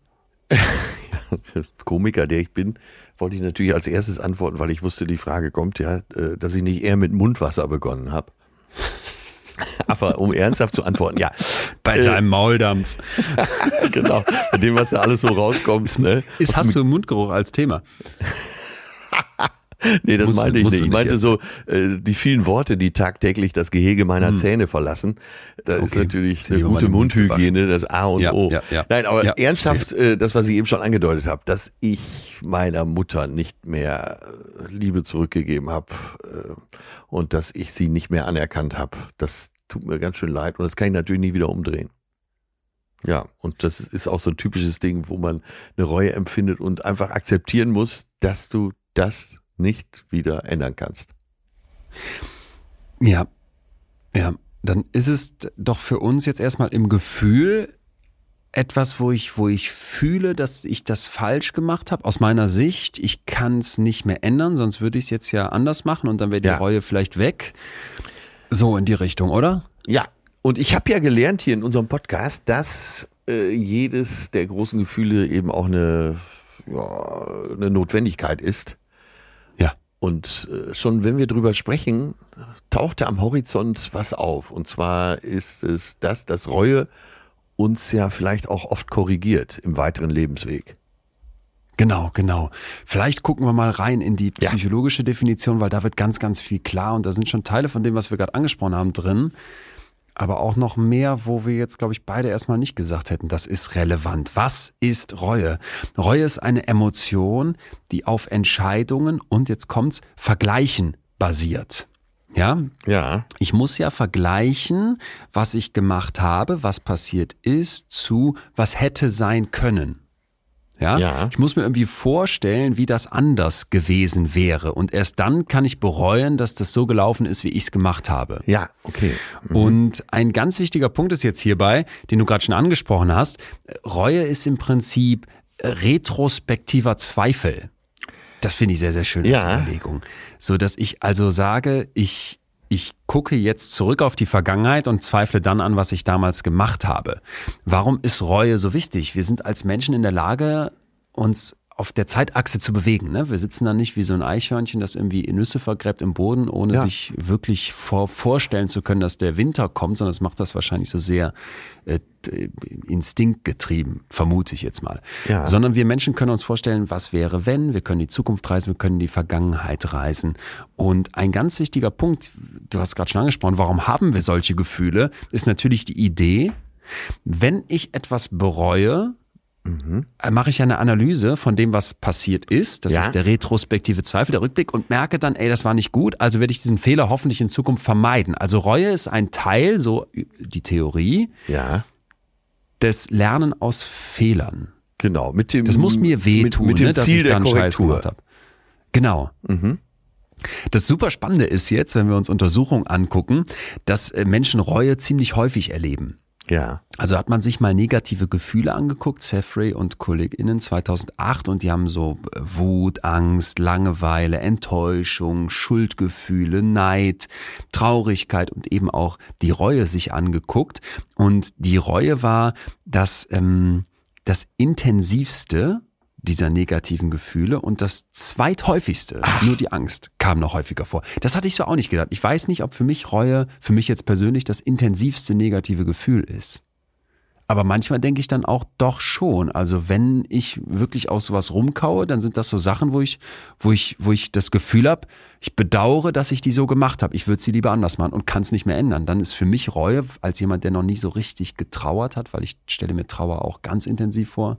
Komiker, der ich bin, wollte ich natürlich als erstes antworten, weil ich wusste, die Frage kommt ja, äh, dass ich nicht eher mit Mundwasser begonnen habe. Aber um ernsthaft zu antworten, ja.
Bei äh, deinem Mauldampf.
genau, bei dem, was da alles so rauskommt. Ne?
Ist, hast du Mundgeruch als Thema?
nee, das musst, meinte ich nicht. Ich meinte so, äh, die vielen Worte, die tagtäglich das Gehege meiner hm. Zähne verlassen. Da okay. ist natürlich eine gute Mundhygiene das A und ja, O. Ja, ja. Nein, aber ernsthaft, äh, das, was ich eben schon angedeutet habe, dass ich meiner Mutter nicht mehr äh, Liebe zurückgegeben habe äh, und dass ich sie nicht mehr anerkannt habe, das tut mir ganz schön leid und das kann ich natürlich nie wieder umdrehen. Ja, und das ist auch so ein typisches Ding, wo man eine Reue empfindet und einfach akzeptieren muss, dass du das nicht wieder ändern kannst.
Ja, ja, dann ist es doch für uns jetzt erstmal im Gefühl etwas, wo ich, wo ich fühle, dass ich das falsch gemacht habe. Aus meiner Sicht, ich kann es nicht mehr ändern, sonst würde ich es jetzt ja anders machen und dann wäre die ja. Reue vielleicht weg. So in die Richtung, oder?
Ja, und ich habe ja gelernt hier in unserem Podcast, dass äh, jedes der großen Gefühle eben auch eine, ja, eine Notwendigkeit ist. Und äh, schon wenn wir drüber sprechen, tauchte am Horizont was auf. Und zwar ist es das, dass Reue uns ja vielleicht auch oft korrigiert im weiteren Lebensweg.
Genau, genau. Vielleicht gucken wir mal rein in die psychologische ja. Definition, weil da wird ganz, ganz viel klar und da sind schon Teile von dem, was wir gerade angesprochen haben, drin aber auch noch mehr, wo wir jetzt, glaube ich, beide erstmal nicht gesagt hätten, das ist relevant. Was ist Reue? Reue ist eine Emotion, die auf Entscheidungen und jetzt kommt's, Vergleichen basiert. Ja?
Ja.
Ich muss ja vergleichen, was ich gemacht habe, was passiert ist, zu was hätte sein können. Ja? ja? Ich muss mir irgendwie vorstellen, wie das anders gewesen wäre. Und erst dann kann ich bereuen, dass das so gelaufen ist, wie ich es gemacht habe.
Ja, okay.
Mhm. Und ein ganz wichtiger Punkt ist jetzt hierbei, den du gerade schon angesprochen hast. Reue ist im Prinzip retrospektiver Zweifel. Das finde ich sehr, sehr schön als ja. Überlegung. So dass ich also sage, ich, ich gucke jetzt zurück auf die Vergangenheit und zweifle dann an, was ich damals gemacht habe. Warum ist Reue so wichtig? Wir sind als Menschen in der Lage, uns auf der Zeitachse zu bewegen. Ne? Wir sitzen da nicht wie so ein Eichhörnchen, das irgendwie in Nüsse vergräbt im Boden, ohne ja. sich wirklich vor, vorstellen zu können, dass der Winter kommt, sondern es macht das wahrscheinlich so sehr äh, instinktgetrieben, vermute ich jetzt mal. Ja. Sondern wir Menschen können uns vorstellen, was wäre, wenn, wir können die Zukunft reisen, wir können die Vergangenheit reisen. Und ein ganz wichtiger Punkt, du hast gerade schon angesprochen, warum haben wir solche Gefühle, ist natürlich die Idee, wenn ich etwas bereue, mhm. mache ich eine Analyse von dem, was passiert ist. Das ja. ist der retrospektive Zweifel, der Rückblick und merke dann, ey, das war nicht gut, also werde ich diesen Fehler hoffentlich in Zukunft vermeiden. Also Reue ist ein Teil, so die Theorie,
ja.
des Lernen aus Fehlern.
Genau, mit dem
Das muss mir wehtun,
mit, mit dem ne, dass Ziel ich dann Scheiß gemacht
habe. Genau. Mhm. Das super Spannende ist jetzt, wenn wir uns Untersuchungen angucken, dass äh, Menschen Reue ziemlich häufig erleben.
Ja.
Also hat man sich mal negative Gefühle angeguckt, Sefrey und KollegInnen 2008 und die haben so Wut, Angst, Langeweile, Enttäuschung, Schuldgefühle, Neid, Traurigkeit und eben auch die Reue sich angeguckt. Und die Reue war das, ähm, das intensivste dieser negativen Gefühle und das zweithäufigste, Ach. nur die Angst, kam noch häufiger vor. Das hatte ich so auch nicht gedacht. Ich weiß nicht, ob für mich Reue, für mich jetzt persönlich das intensivste negative Gefühl ist. Aber manchmal denke ich dann auch doch schon. Also wenn ich wirklich aus sowas rumkaue, dann sind das so Sachen, wo ich, wo ich, wo ich das Gefühl habe, ich bedauere, dass ich die so gemacht habe. Ich würde sie lieber anders machen und kann es nicht mehr ändern. Dann ist für mich Reue als jemand, der noch nie so richtig getrauert hat, weil ich stelle mir Trauer auch ganz intensiv vor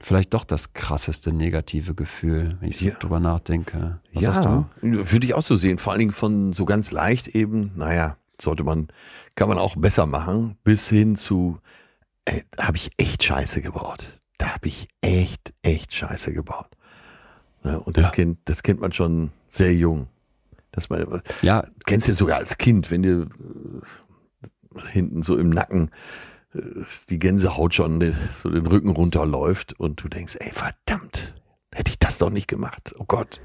vielleicht doch das krasseste negative Gefühl, wenn ich so ja. drüber nachdenke.
Was ja, hast du? Würde ich auch so sehen. Vor allen Dingen von so ganz leicht eben, naja, sollte man, kann man auch besser machen, bis hin zu, da habe ich echt Scheiße gebaut. Da habe ich echt, echt Scheiße gebaut. Ja, und das, ja. kennt, das kennt man schon sehr jung. Dass man, ja. kennst du ja sogar als Kind, wenn dir äh, hinten so im Nacken die Gänsehaut schon so den Rücken runterläuft und du denkst, ey, verdammt, hätte ich das doch nicht gemacht. Oh Gott.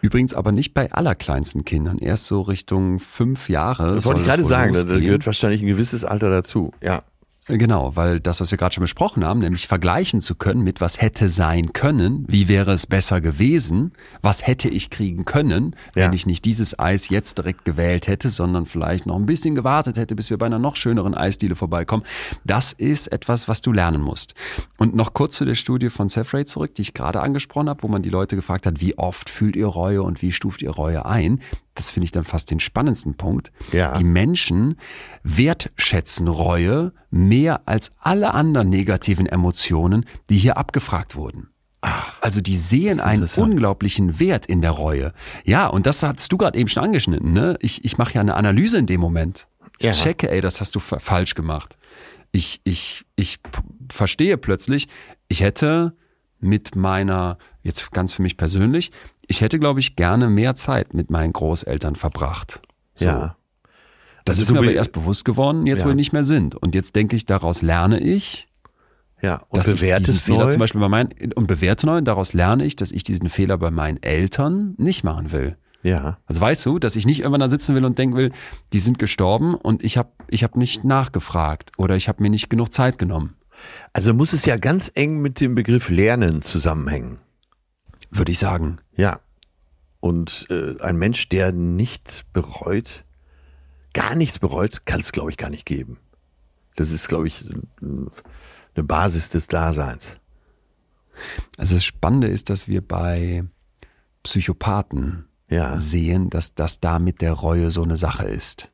Übrigens aber nicht bei allerkleinsten Kindern, erst so Richtung fünf Jahre.
Das wollte ich gerade sagen, da gehört wahrscheinlich ein gewisses Alter dazu, ja.
Genau, weil das, was wir gerade schon besprochen haben, nämlich vergleichen zu können mit was hätte sein können, wie wäre es besser gewesen, was hätte ich kriegen können, wenn ja. ich nicht dieses Eis jetzt direkt gewählt hätte, sondern vielleicht noch ein bisschen gewartet hätte, bis wir bei einer noch schöneren Eisdiele vorbeikommen. Das ist etwas, was du lernen musst. Und noch kurz zu der Studie von Sefray zurück, die ich gerade angesprochen habe, wo man die Leute gefragt hat, wie oft fühlt ihr Reue und wie stuft ihr Reue ein? Das finde ich dann fast den spannendsten Punkt. Ja. Die Menschen wertschätzen Reue mehr als alle anderen negativen Emotionen, die hier abgefragt wurden. Ach, also die sehen einen unglaublichen Wert in der Reue. Ja, und das hast du gerade eben schon angeschnitten. Ne? Ich, ich mache ja eine Analyse in dem Moment. Ich ja. checke, ey, das hast du falsch gemacht. Ich, ich, ich verstehe plötzlich, ich hätte mit meiner, jetzt ganz für mich persönlich, ich hätte, glaube ich, gerne mehr Zeit mit meinen Großeltern verbracht.
So. Ja.
Das also ist mir aber erst bewusst geworden, jetzt ja. wo wir nicht mehr sind. Und jetzt denke ich, daraus lerne ich.
Ja, und bewerte diesen
Fehler zum Beispiel bei meinen, und bewerte neu, und daraus lerne ich, dass ich diesen Fehler bei meinen Eltern nicht machen will.
Ja.
Also weißt du, dass ich nicht irgendwann da sitzen will und denken will, die sind gestorben und ich habe ich hab nicht nachgefragt oder ich habe mir nicht genug Zeit genommen.
Also muss es ja ganz eng mit dem Begriff Lernen zusammenhängen
würde ich sagen.
Ja. Und äh, ein Mensch, der nichts bereut, gar nichts bereut, kann es, glaube ich, gar nicht geben. Das ist, glaube ich, eine Basis des Daseins.
Also das Spannende ist, dass wir bei Psychopathen ja. sehen, dass das da mit der Reue so eine Sache ist.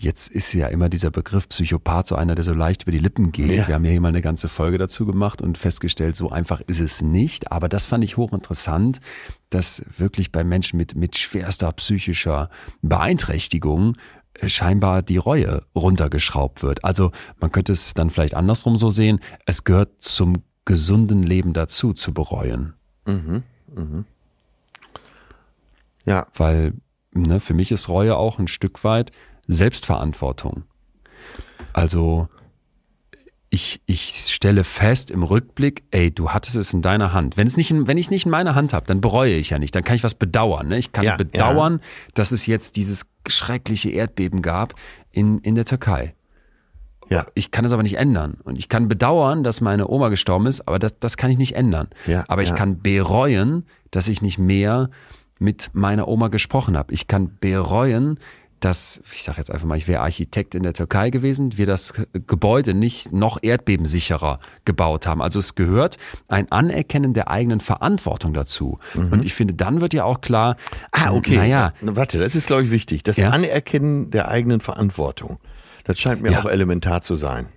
Jetzt ist ja immer dieser Begriff Psychopath so einer, der so leicht über die Lippen geht. Ja. Wir haben ja hier mal eine ganze Folge dazu gemacht und festgestellt, so einfach ist es nicht. Aber das fand ich hochinteressant, dass wirklich bei Menschen mit, mit schwerster psychischer Beeinträchtigung äh, scheinbar die Reue runtergeschraubt wird. Also man könnte es dann vielleicht andersrum so sehen. Es gehört zum gesunden Leben dazu, zu bereuen. Mhm, mhm. Ja. Weil ne, für mich ist Reue auch ein Stück weit Selbstverantwortung. Also ich, ich stelle fest im Rückblick, ey, du hattest es in deiner Hand. Wenn es nicht, in, wenn ich es nicht in meiner Hand habe, dann bereue ich ja nicht. Dann kann ich was bedauern. Ne? Ich kann ja, bedauern, ja. dass es jetzt dieses schreckliche Erdbeben gab in, in der Türkei. Ja. Ich kann es aber nicht ändern. Und ich kann bedauern, dass meine Oma gestorben ist, aber das, das kann ich nicht ändern. Ja, aber ich kann bereuen, dass ich nicht mehr mit meiner Oma gesprochen habe. Ich kann bereuen, dass, ich sage jetzt einfach mal, ich wäre Architekt in der Türkei gewesen, wir das Gebäude nicht noch erdbebensicherer gebaut haben. Also es gehört ein Anerkennen der eigenen Verantwortung dazu. Mhm. Und ich finde, dann wird ja auch klar.
Ah, okay. Naja. Warte, das ist, glaube ich, wichtig. Das ja? Anerkennen der eigenen Verantwortung. Das scheint mir ja. auch elementar zu sein.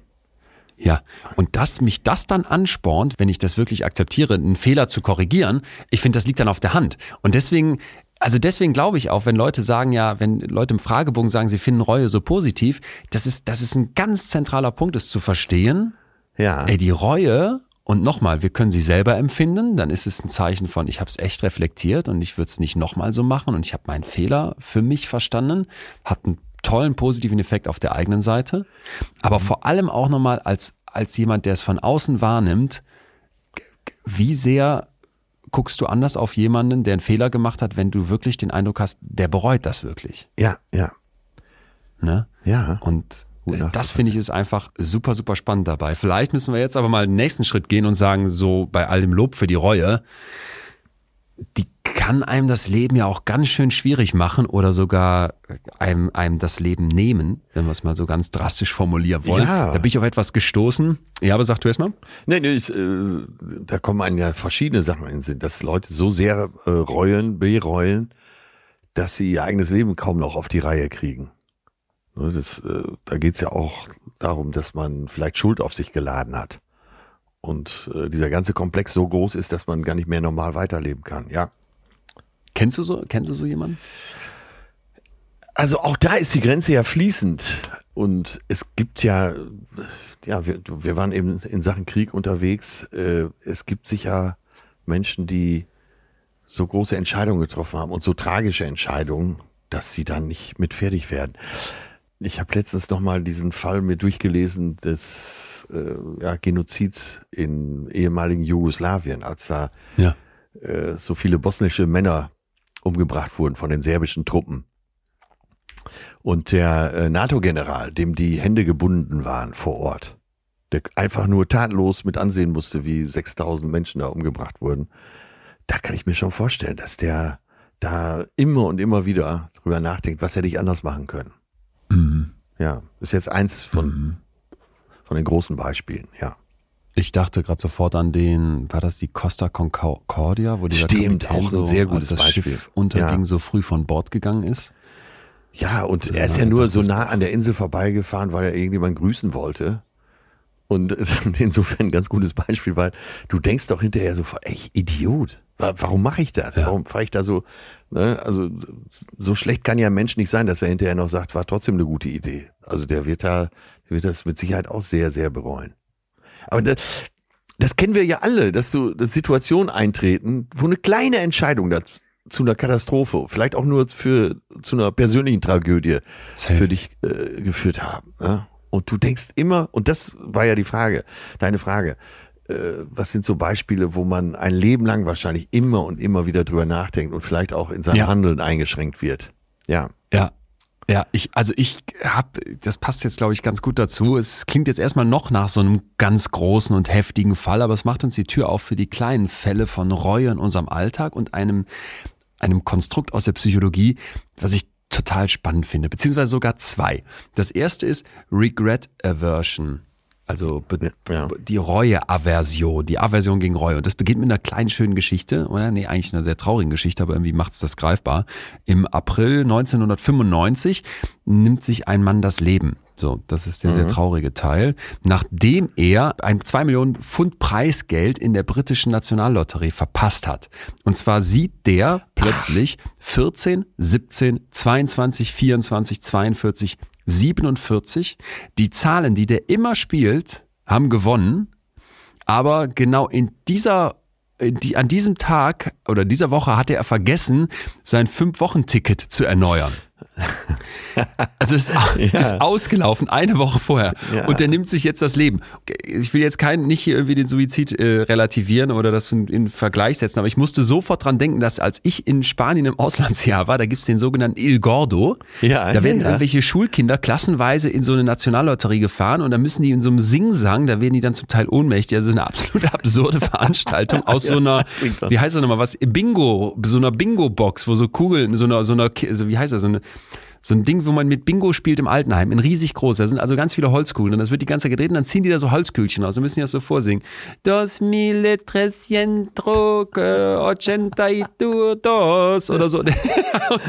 Ja, und dass mich das dann anspornt, wenn ich das wirklich akzeptiere, einen Fehler zu korrigieren, ich finde, das liegt dann auf der Hand. Und deswegen also deswegen glaube ich auch, wenn Leute sagen ja, wenn Leute im Fragebogen sagen, sie finden Reue so positiv, das ist, das ist ein ganz zentraler Punkt, ist zu verstehen. Ja. Ey, die Reue und nochmal, wir können sie selber empfinden, dann ist es ein Zeichen von, ich habe es echt reflektiert und ich würde es nicht nochmal so machen und ich habe meinen Fehler für mich verstanden, hat einen tollen positiven Effekt auf der eigenen Seite, aber mhm. vor allem auch nochmal als, als jemand, der es von außen wahrnimmt, wie sehr guckst du anders auf jemanden, der einen Fehler gemacht hat, wenn du wirklich den Eindruck hast, der bereut das wirklich.
Ja, ja.
Ne? Ja. Und äh, das finde ich ist einfach super, super spannend dabei. Vielleicht müssen wir jetzt aber mal den nächsten Schritt gehen und sagen, so bei all dem Lob für die Reue, die kann einem das Leben ja auch ganz schön schwierig machen oder sogar einem, einem das Leben nehmen, wenn wir es mal so ganz drastisch formulieren wollen. Ja. Da bin ich auf etwas gestoßen. Ja, aber sag du erst mal.
Nee, nee, ich, äh, da kommen einem ja verschiedene Sachen in den Sinn, dass Leute so sehr äh, reuen, bereuen, dass sie ihr eigenes Leben kaum noch auf die Reihe kriegen. Ne, das, äh, da geht es ja auch darum, dass man vielleicht Schuld auf sich geladen hat. Und äh, dieser ganze Komplex so groß ist, dass man gar nicht mehr normal weiterleben kann. Ja.
Kennst du so, kennst du so jemanden?
Also auch da ist die Grenze ja fließend. Und es gibt ja, ja, wir, wir waren eben in Sachen Krieg unterwegs. Äh, es gibt sicher Menschen, die so große Entscheidungen getroffen haben und so tragische Entscheidungen, dass sie dann nicht mit fertig werden. Ich habe letztens noch mal diesen Fall mir durchgelesen des äh, ja, Genozids in ehemaligen Jugoslawien, als da ja. äh, so viele bosnische Männer umgebracht wurden von den serbischen Truppen. Und der äh, NATO-General, dem die Hände gebunden waren vor Ort, der einfach nur tatenlos mit ansehen musste, wie 6000 Menschen da umgebracht wurden, da kann ich mir schon vorstellen, dass der da immer und immer wieder drüber nachdenkt, was hätte ich anders machen können. Mhm. Ja, ist jetzt eins von, mhm. von den großen Beispielen, ja.
Ich dachte gerade sofort an den, war das die Costa Concordia, wo dieser
Stimmt, Kapitän
auch ein
sehr gutes das Beispiel.
Schiff unterging, ja. so früh von Bord gegangen ist?
Ja, und also er ist ja nur so nah an der Insel vorbeigefahren, weil er irgendjemand grüßen wollte. Und insofern ein ganz gutes Beispiel, weil du denkst doch hinterher so, echt Idiot. Warum mache ich das? Ja. Warum fahre ich da so? Ne? Also so schlecht kann ja ein Mensch nicht sein, dass er hinterher noch sagt, war trotzdem eine gute Idee. Also der wird da, der wird das mit Sicherheit auch sehr, sehr bereuen. Aber das, das kennen wir ja alle, dass so dass Situationen eintreten, wo eine kleine Entscheidung dazu, zu einer Katastrophe, vielleicht auch nur für zu einer persönlichen Tragödie Safe. für dich äh, geführt haben. Ja? Und du denkst immer, und das war ja die Frage, deine Frage, was sind so Beispiele, wo man ein Leben lang wahrscheinlich immer und immer wieder drüber nachdenkt und vielleicht auch in seinem ja. Handeln eingeschränkt wird? Ja.
Ja, ja, ich, also ich habe, das passt jetzt, glaube ich, ganz gut dazu. Es klingt jetzt erstmal noch nach so einem ganz großen und heftigen Fall, aber es macht uns die Tür auf für die kleinen Fälle von Reue in unserem Alltag und einem, einem Konstrukt aus der Psychologie, was ich total spannend finde, beziehungsweise sogar zwei. Das erste ist Regret Aversion. Also ja. die Reue-Aversion, die Aversion gegen Reue. Und das beginnt mit einer kleinen schönen Geschichte, oder? Nee, eigentlich einer sehr traurigen Geschichte, aber irgendwie macht es das greifbar. Im April 1995 nimmt sich ein Mann das Leben. So, das ist der mhm. sehr traurige Teil. Nachdem er ein 2 Millionen Pfund Preisgeld in der britischen Nationallotterie verpasst hat. Und zwar sieht der plötzlich 14, 17, 22, 24, 42 47. Die Zahlen, die der immer spielt, haben gewonnen. Aber genau in dieser die, an diesem Tag oder dieser Woche hatte er vergessen, sein Fünf-Wochen-Ticket zu erneuern. Also es ist, ja. ist ausgelaufen, eine Woche vorher. Ja. Und der nimmt sich jetzt das Leben. Ich will jetzt keinen, nicht hier irgendwie den Suizid äh, relativieren oder das in, in, Vergleich setzen, aber ich musste sofort dran denken, dass als ich in Spanien im Auslandsjahr war, da gibt's den sogenannten Il Gordo. Ja, da werden ja. irgendwelche Schulkinder klassenweise in so eine Nationallotterie gefahren und da müssen die in so einem Singsang, da werden die dann zum Teil ohnmächtig. Also eine absolut absurde Veranstaltung aus so einer, wie heißt das nochmal, was, Bingo, so einer Bingo-Box, wo so Kugeln, so einer, so einer, also wie heißt das, so eine, so ein Ding, wo man mit Bingo spielt im Altenheim, in riesig groß. Da sind also ganz viele Holzkugeln und das wird die ganze Zeit gedreht und dann ziehen die da so Holzkügelchen aus. Wir müssen ja so vorsingen. Dos mille trescientos ochenta y dos oder so. und,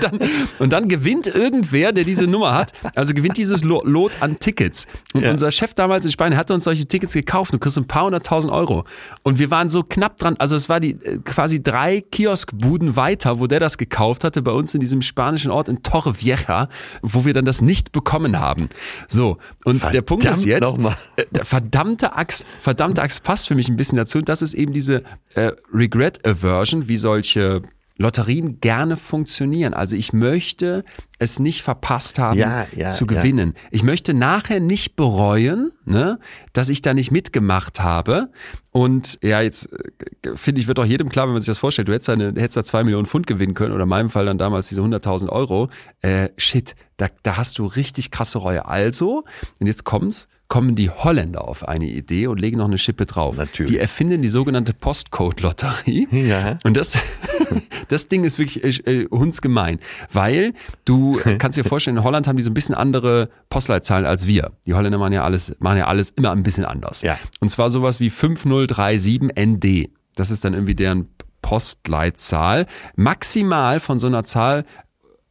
dann, und dann gewinnt irgendwer, der diese Nummer hat, also gewinnt dieses Lot an Tickets. Und ja. unser Chef damals in Spanien hatte uns solche Tickets gekauft und kriegst ein paar hunderttausend Euro. Und wir waren so knapp dran, also es war die äh, quasi drei Kioskbuden weiter, wo der das gekauft hatte, bei uns in diesem spanischen Ort in Torrevieja wo wir dann das nicht bekommen haben. So, und Verdammt der Punkt ist jetzt, äh, verdammte Axt, verdammte Axt passt für mich ein bisschen dazu. Und das ist eben diese äh, Regret Aversion, wie solche Lotterien gerne funktionieren. Also ich möchte es nicht verpasst haben ja, ja, zu gewinnen. Ja. Ich möchte nachher nicht bereuen, ne, dass ich da nicht mitgemacht habe. Und ja, jetzt äh, finde ich, wird doch jedem klar, wenn man sich das vorstellt, du hättest, eine, hättest da zwei Millionen Pfund gewinnen können oder in meinem Fall dann damals diese 100.000 Euro. Äh, shit, da, da hast du richtig krasse Reue. Also, und jetzt kommt's, kommen die Holländer auf eine Idee und legen noch eine Schippe drauf. Natürlich. Die erfinden die sogenannte Postcode-Lotterie. Ja. Und das, das Ding ist wirklich äh, hundsgemein, weil du kannst dir vorstellen, in Holland haben die so ein bisschen andere Postleitzahlen als wir. Die Holländer machen ja alles, machen ja alles immer ein bisschen anders. Ja. Und zwar sowas wie 5037 ND. Das ist dann irgendwie deren Postleitzahl. Maximal von so einer Zahl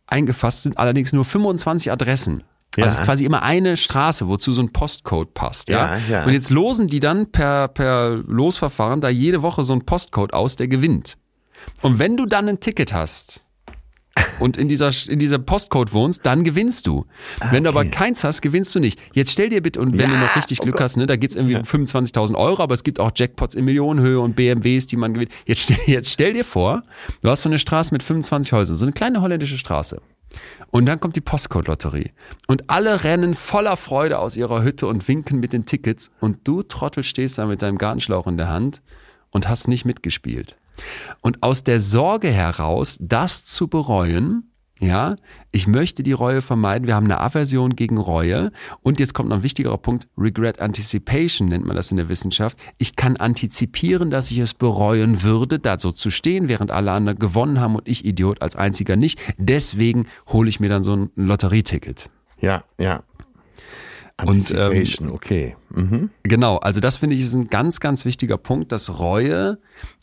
eingefasst sind allerdings nur 25 Adressen. Ja. Also es ist quasi immer eine Straße, wozu so ein Postcode passt. Ja? ja? Ja, Und jetzt losen die dann per, per Losverfahren da jede Woche so ein Postcode aus, der gewinnt. Und wenn du dann ein Ticket hast und in dieser, in dieser Postcode wohnst, dann gewinnst du. Okay. Wenn du aber keins hast, gewinnst du nicht. Jetzt stell dir bitte, und wenn ja, du noch richtig Glück oh hast, ne, da geht's irgendwie um 25.000 Euro, aber es gibt auch Jackpots in Millionenhöhe und BMWs, die man gewinnt. Jetzt stell, jetzt stell dir vor, du hast so eine Straße mit 25 Häusern, so eine kleine holländische Straße. Und dann kommt die Postcode-Lotterie. Und alle rennen voller Freude aus ihrer Hütte und winken mit den Tickets. Und du, Trottel, stehst da mit deinem Gartenschlauch in der Hand und hast nicht mitgespielt. Und aus der Sorge heraus, das zu bereuen, ja, ich möchte die Reue vermeiden. Wir haben eine Aversion gegen Reue. Und jetzt kommt noch ein wichtigerer Punkt. Regret Anticipation nennt man das in der Wissenschaft. Ich kann antizipieren, dass ich es bereuen würde, da so zu stehen, während alle anderen gewonnen haben und ich Idiot als einziger nicht. Deswegen hole ich mir dann so ein Lotterieticket.
Ja, ja.
Anticipation, und, ähm, okay. Mhm. Genau, also das finde ich ist ein ganz, ganz wichtiger Punkt, dass Reue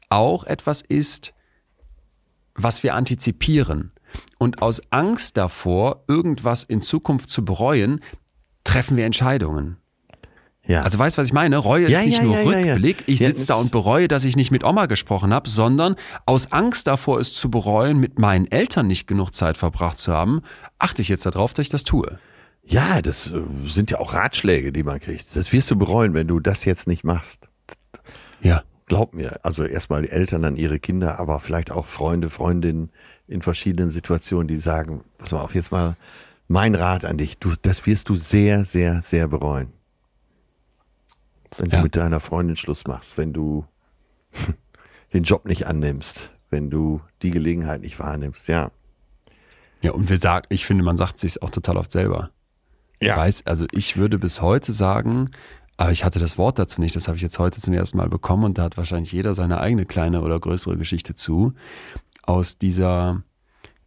auch etwas ist, was wir antizipieren. Und aus Angst davor, irgendwas in Zukunft zu bereuen, treffen wir Entscheidungen. Ja. Also weißt du, was ich meine? Reue ja, ist nicht ja, nur Rückblick, ich sitze da und bereue, dass ich nicht mit Oma gesprochen habe, sondern aus Angst davor, es zu bereuen, mit meinen Eltern nicht genug Zeit verbracht zu haben, achte ich jetzt darauf, dass ich das tue.
Ja, das äh, sind ja auch Ratschläge, die man kriegt. Das wirst du bereuen, wenn du das jetzt nicht machst. Ja. Glaub mir, also erstmal die Eltern, dann ihre Kinder, aber vielleicht auch Freunde, Freundinnen, in verschiedenen Situationen, die sagen, pass mal auf, jetzt mal mein Rat an dich, du, das wirst du sehr, sehr, sehr bereuen. Wenn ja. du mit deiner Freundin Schluss machst, wenn du den Job nicht annimmst, wenn du die Gelegenheit nicht wahrnimmst, ja.
Ja, und wir sagen, ich finde, man sagt sich auch total oft selber. Ja. Ich weiß, also ich würde bis heute sagen, aber ich hatte das Wort dazu nicht, das habe ich jetzt heute zum ersten Mal bekommen und da hat wahrscheinlich jeder seine eigene kleine oder größere Geschichte zu aus dieser,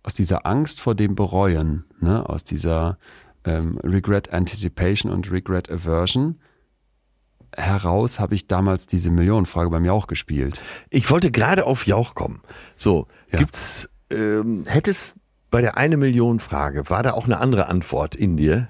aus dieser Angst vor dem Bereuen, ne, aus dieser ähm, Regret Anticipation und Regret Aversion heraus habe ich damals diese Millionenfrage beim Jauch gespielt.
Ich wollte gerade auf Jauch kommen. So, ja. gibt's, ähm, hättest bei der eine Million Frage, war da auch eine andere Antwort in dir?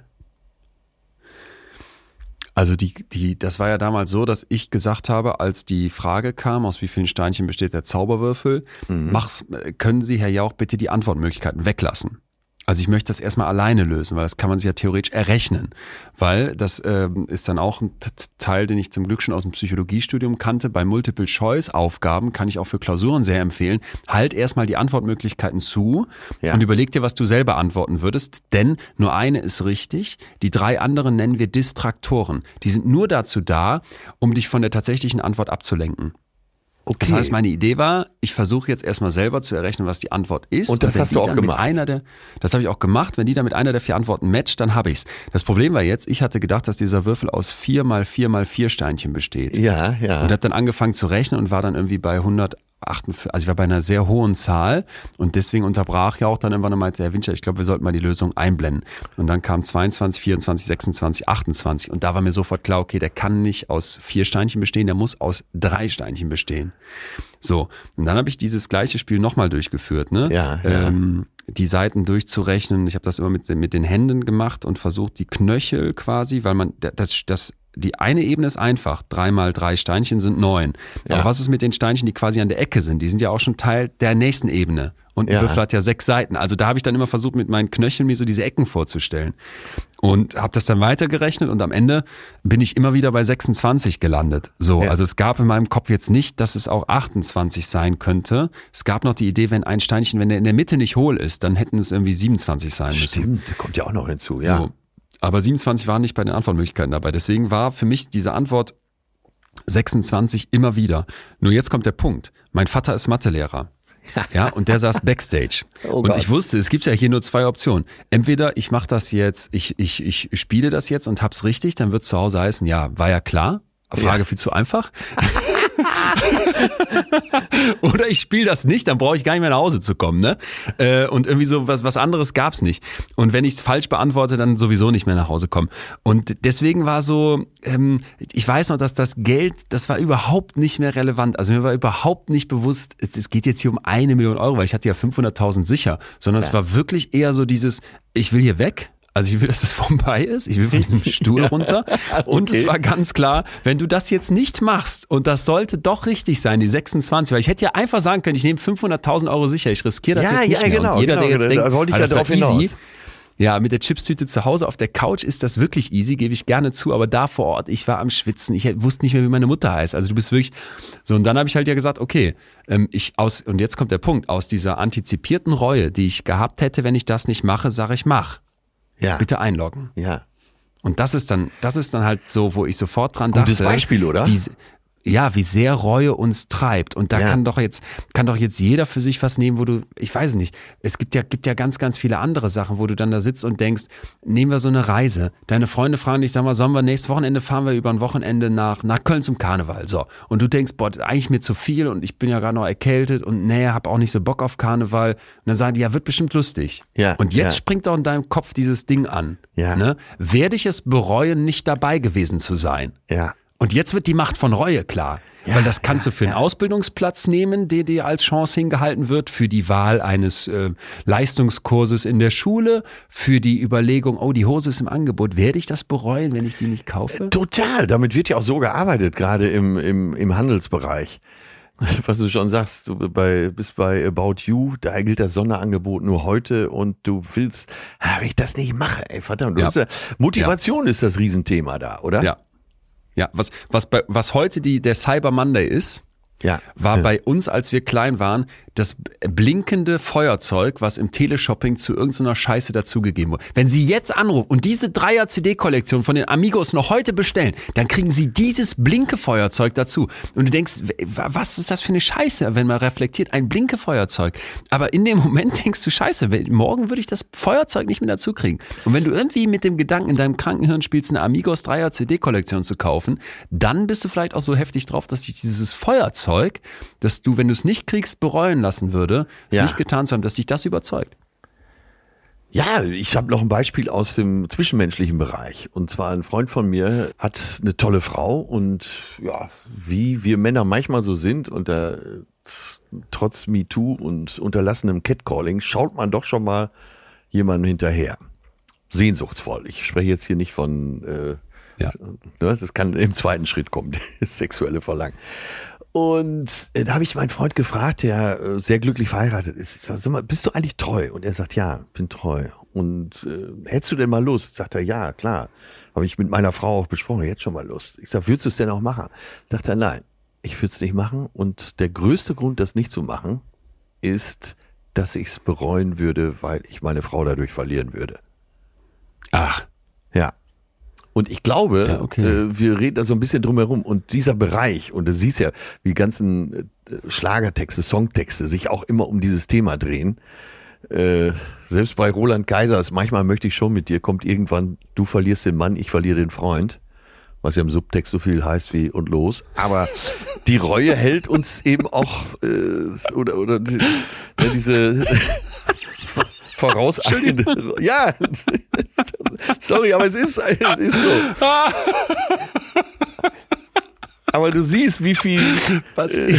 Also die, die, das war ja damals so, dass ich gesagt habe, als die Frage kam, aus wie vielen Steinchen besteht der Zauberwürfel, mhm. mach's, können Sie, Herr Jauch, bitte die Antwortmöglichkeiten weglassen. Also ich möchte das erstmal alleine lösen, weil das kann man sich ja theoretisch errechnen. Weil das ähm, ist dann auch ein Teil, den ich zum Glück schon aus dem Psychologiestudium kannte. Bei Multiple-Choice-Aufgaben kann ich auch für Klausuren sehr empfehlen. Halt erstmal die Antwortmöglichkeiten zu ja. und überleg dir, was du selber antworten würdest. Denn nur eine ist richtig. Die drei anderen nennen wir Distraktoren. Die sind nur dazu da, um dich von der tatsächlichen Antwort abzulenken. Okay. Das heißt, meine Idee war, ich versuche jetzt erstmal selber zu errechnen, was die Antwort ist.
Und das und hast du auch gemacht.
Einer der, das habe ich auch gemacht. Wenn die dann mit einer der vier Antworten matcht, dann habe ich's. Das Problem war jetzt, ich hatte gedacht, dass dieser Würfel aus vier mal vier mal vier Steinchen besteht.
Ja, ja.
Und habe dann angefangen zu rechnen und war dann irgendwie bei 100 48, also ich war bei einer sehr hohen Zahl und deswegen unterbrach ja auch dann irgendwann und meinte, Herr Winscher, ich glaube, wir sollten mal die Lösung einblenden. Und dann kam 22, 24, 26, 28 und da war mir sofort klar, okay, der kann nicht aus vier Steinchen bestehen, der muss aus drei Steinchen bestehen. So, und dann habe ich dieses gleiche Spiel nochmal durchgeführt, ne?
Ja, ja.
Ähm, die Seiten durchzurechnen. Ich habe das immer mit, mit den Händen gemacht und versucht, die Knöchel quasi, weil man das, das die eine Ebene ist einfach. Drei mal drei Steinchen sind neun. Ja. Aber was ist mit den Steinchen, die quasi an der Ecke sind? Die sind ja auch schon Teil der nächsten Ebene. Und ein ja. Würfel hat ja sechs Seiten. Also da habe ich dann immer versucht, mit meinen Knöcheln mir so diese Ecken vorzustellen. Und habe das dann weitergerechnet und am Ende bin ich immer wieder bei 26 gelandet. So, ja. also es gab in meinem Kopf jetzt nicht, dass es auch 28 sein könnte. Es gab noch die Idee, wenn ein Steinchen, wenn der in der Mitte nicht hohl ist, dann hätten es irgendwie 27 sein müssen.
Stimmt, kommt ja auch noch hinzu, ja. So.
Aber 27 waren nicht bei den Antwortmöglichkeiten dabei. Deswegen war für mich diese Antwort 26 immer wieder. Nur jetzt kommt der Punkt. Mein Vater ist Mathelehrer. Ja, und der saß backstage. Oh und ich wusste, es gibt ja hier nur zwei Optionen. Entweder ich mache das jetzt, ich, ich, ich spiele das jetzt und hab's richtig, dann wird zu Hause heißen, ja, war ja klar. Frage ja. viel zu einfach. Ich spiele das nicht, dann brauche ich gar nicht mehr nach Hause zu kommen. Ne? Äh, und irgendwie so was, was anderes gab's nicht. Und wenn ich es falsch beantworte, dann sowieso nicht mehr nach Hause kommen. Und deswegen war so, ähm, ich weiß noch, dass das Geld, das war überhaupt nicht mehr relevant. Also mir war überhaupt nicht bewusst, es, es geht jetzt hier um eine Million Euro, weil ich hatte ja 500.000 sicher, sondern ja. es war wirklich eher so dieses, ich will hier weg also ich will, dass es vorbei ist. Ich will von diesem Stuhl runter. okay. Und es war ganz klar, wenn du das jetzt nicht machst und das sollte doch richtig sein, die 26, weil ich hätte ja einfach sagen können, ich nehme 500.000 Euro sicher, ich riskiere das ja, jetzt nicht
ja,
mehr.
Genau,
und jeder,
genau,
der jetzt
genau.
denkt,
wollte ich ah, ja drauf hinaus. Easy,
ja, mit der Chipstüte zu Hause auf der Couch ist das wirklich easy, gebe ich gerne zu, aber da vor Ort, ich war am Schwitzen, ich wusste nicht mehr, wie meine Mutter heißt. Also du bist wirklich so und dann habe ich halt ja gesagt, okay, ähm, ich aus und jetzt kommt der Punkt, aus dieser antizipierten Reue, die ich gehabt hätte, wenn ich das nicht mache, sage ich mach. Ja. Bitte einloggen.
Ja.
Und das ist dann, das ist dann halt so, wo ich sofort dran
Gutes
dachte.
Gutes Beispiel, oder?
Wie, ja, wie sehr Reue uns treibt. Und da ja. kann doch jetzt, kann doch jetzt jeder für sich was nehmen, wo du, ich weiß nicht, es gibt ja, gibt ja ganz, ganz viele andere Sachen, wo du dann da sitzt und denkst, nehmen wir so eine Reise. Deine Freunde fragen dich, sag mal, sollen wir nächstes Wochenende fahren wir über ein Wochenende nach, nach Köln zum Karneval. So. Und du denkst, boah, eigentlich mir zu viel und ich bin ja gerade noch erkältet und nee, hab auch nicht so Bock auf Karneval. Und dann sagen die, ja, wird bestimmt lustig.
Ja.
Und jetzt
ja.
springt doch in deinem Kopf dieses Ding an.
Ja.
Ne? Werde ich es bereuen, nicht dabei gewesen zu sein?
Ja.
Und jetzt wird die Macht von Reue klar. Ja, Weil das kannst ja, du für einen Ausbildungsplatz nehmen, der dir als Chance hingehalten wird, für die Wahl eines äh, Leistungskurses in der Schule, für die Überlegung, oh, die Hose ist im Angebot, werde ich das bereuen, wenn ich die nicht kaufe?
Total, damit wird ja auch so gearbeitet, gerade im, im, im Handelsbereich. Was du schon sagst, du bei, bist bei About You, da gilt das Sonderangebot nur heute und du willst, ah, wenn ich das nicht mache, ey, verdammt, ja. Motivation ist das Riesenthema da, oder?
Ja, ja, was, was, was heute die, der Cyber Monday ist,
ja.
war bei uns, als wir klein waren, das blinkende Feuerzeug, was im Teleshopping zu irgendeiner Scheiße dazugegeben wurde. Wenn Sie jetzt anrufen und diese Dreier-CD-Kollektion von den Amigos noch heute bestellen, dann kriegen Sie dieses blinke Feuerzeug dazu. Und du denkst, was ist das für eine Scheiße, wenn man reflektiert, ein blinke Feuerzeug. Aber in dem Moment denkst du, Scheiße, morgen würde ich das Feuerzeug nicht mehr dazu kriegen. Und wenn du irgendwie mit dem Gedanken in deinem Krankenhirn spielst, eine Amigos Dreier-CD-Kollektion zu kaufen, dann bist du vielleicht auch so heftig drauf, dass dich dieses Feuerzeug, dass du, wenn du es nicht kriegst, bereuen lassen würde, es ja. nicht getan zu haben, dass dich das überzeugt.
Ja, ich habe noch ein Beispiel aus dem zwischenmenschlichen Bereich. Und zwar ein Freund von mir hat eine tolle Frau und ja, wie wir Männer manchmal so sind und da trotz MeToo und unterlassenem Catcalling schaut man doch schon mal jemandem hinterher. Sehnsuchtsvoll. Ich spreche jetzt hier nicht von, äh, ja. ne, das kann im zweiten Schritt kommen, das sexuelle Verlangen. Und äh, da habe ich meinen Freund gefragt, der äh, sehr glücklich verheiratet ist. Ich sag, sag mal, bist du eigentlich treu? Und er sagt, ja, bin treu. Und äh, hättest du denn mal Lust? Sagt er, ja, klar. Habe ich mit meiner Frau auch besprochen, jetzt schon mal Lust. Ich sag, würdest du es denn auch machen? Sagt er, nein, ich würde es nicht machen. Und der größte Grund, das nicht zu machen, ist, dass ich es bereuen würde, weil ich meine Frau dadurch verlieren würde.
Ach.
Und ich glaube, ja, okay. äh, wir reden da so ein bisschen drum herum. Und dieser Bereich, und du siehst ja, wie ganzen äh, Schlagertexte, Songtexte sich auch immer um dieses Thema drehen. Äh, selbst bei Roland Kaisers, manchmal möchte ich schon mit dir, kommt irgendwann, du verlierst den Mann, ich verliere den Freund. Was ja im Subtext so viel heißt wie und los. Aber die Reue hält uns eben auch, äh, oder, oder die, ja, diese vorauseilende. Ja, sorry, aber es ist, es ist so. Aber du siehst, wie viel, Was äh,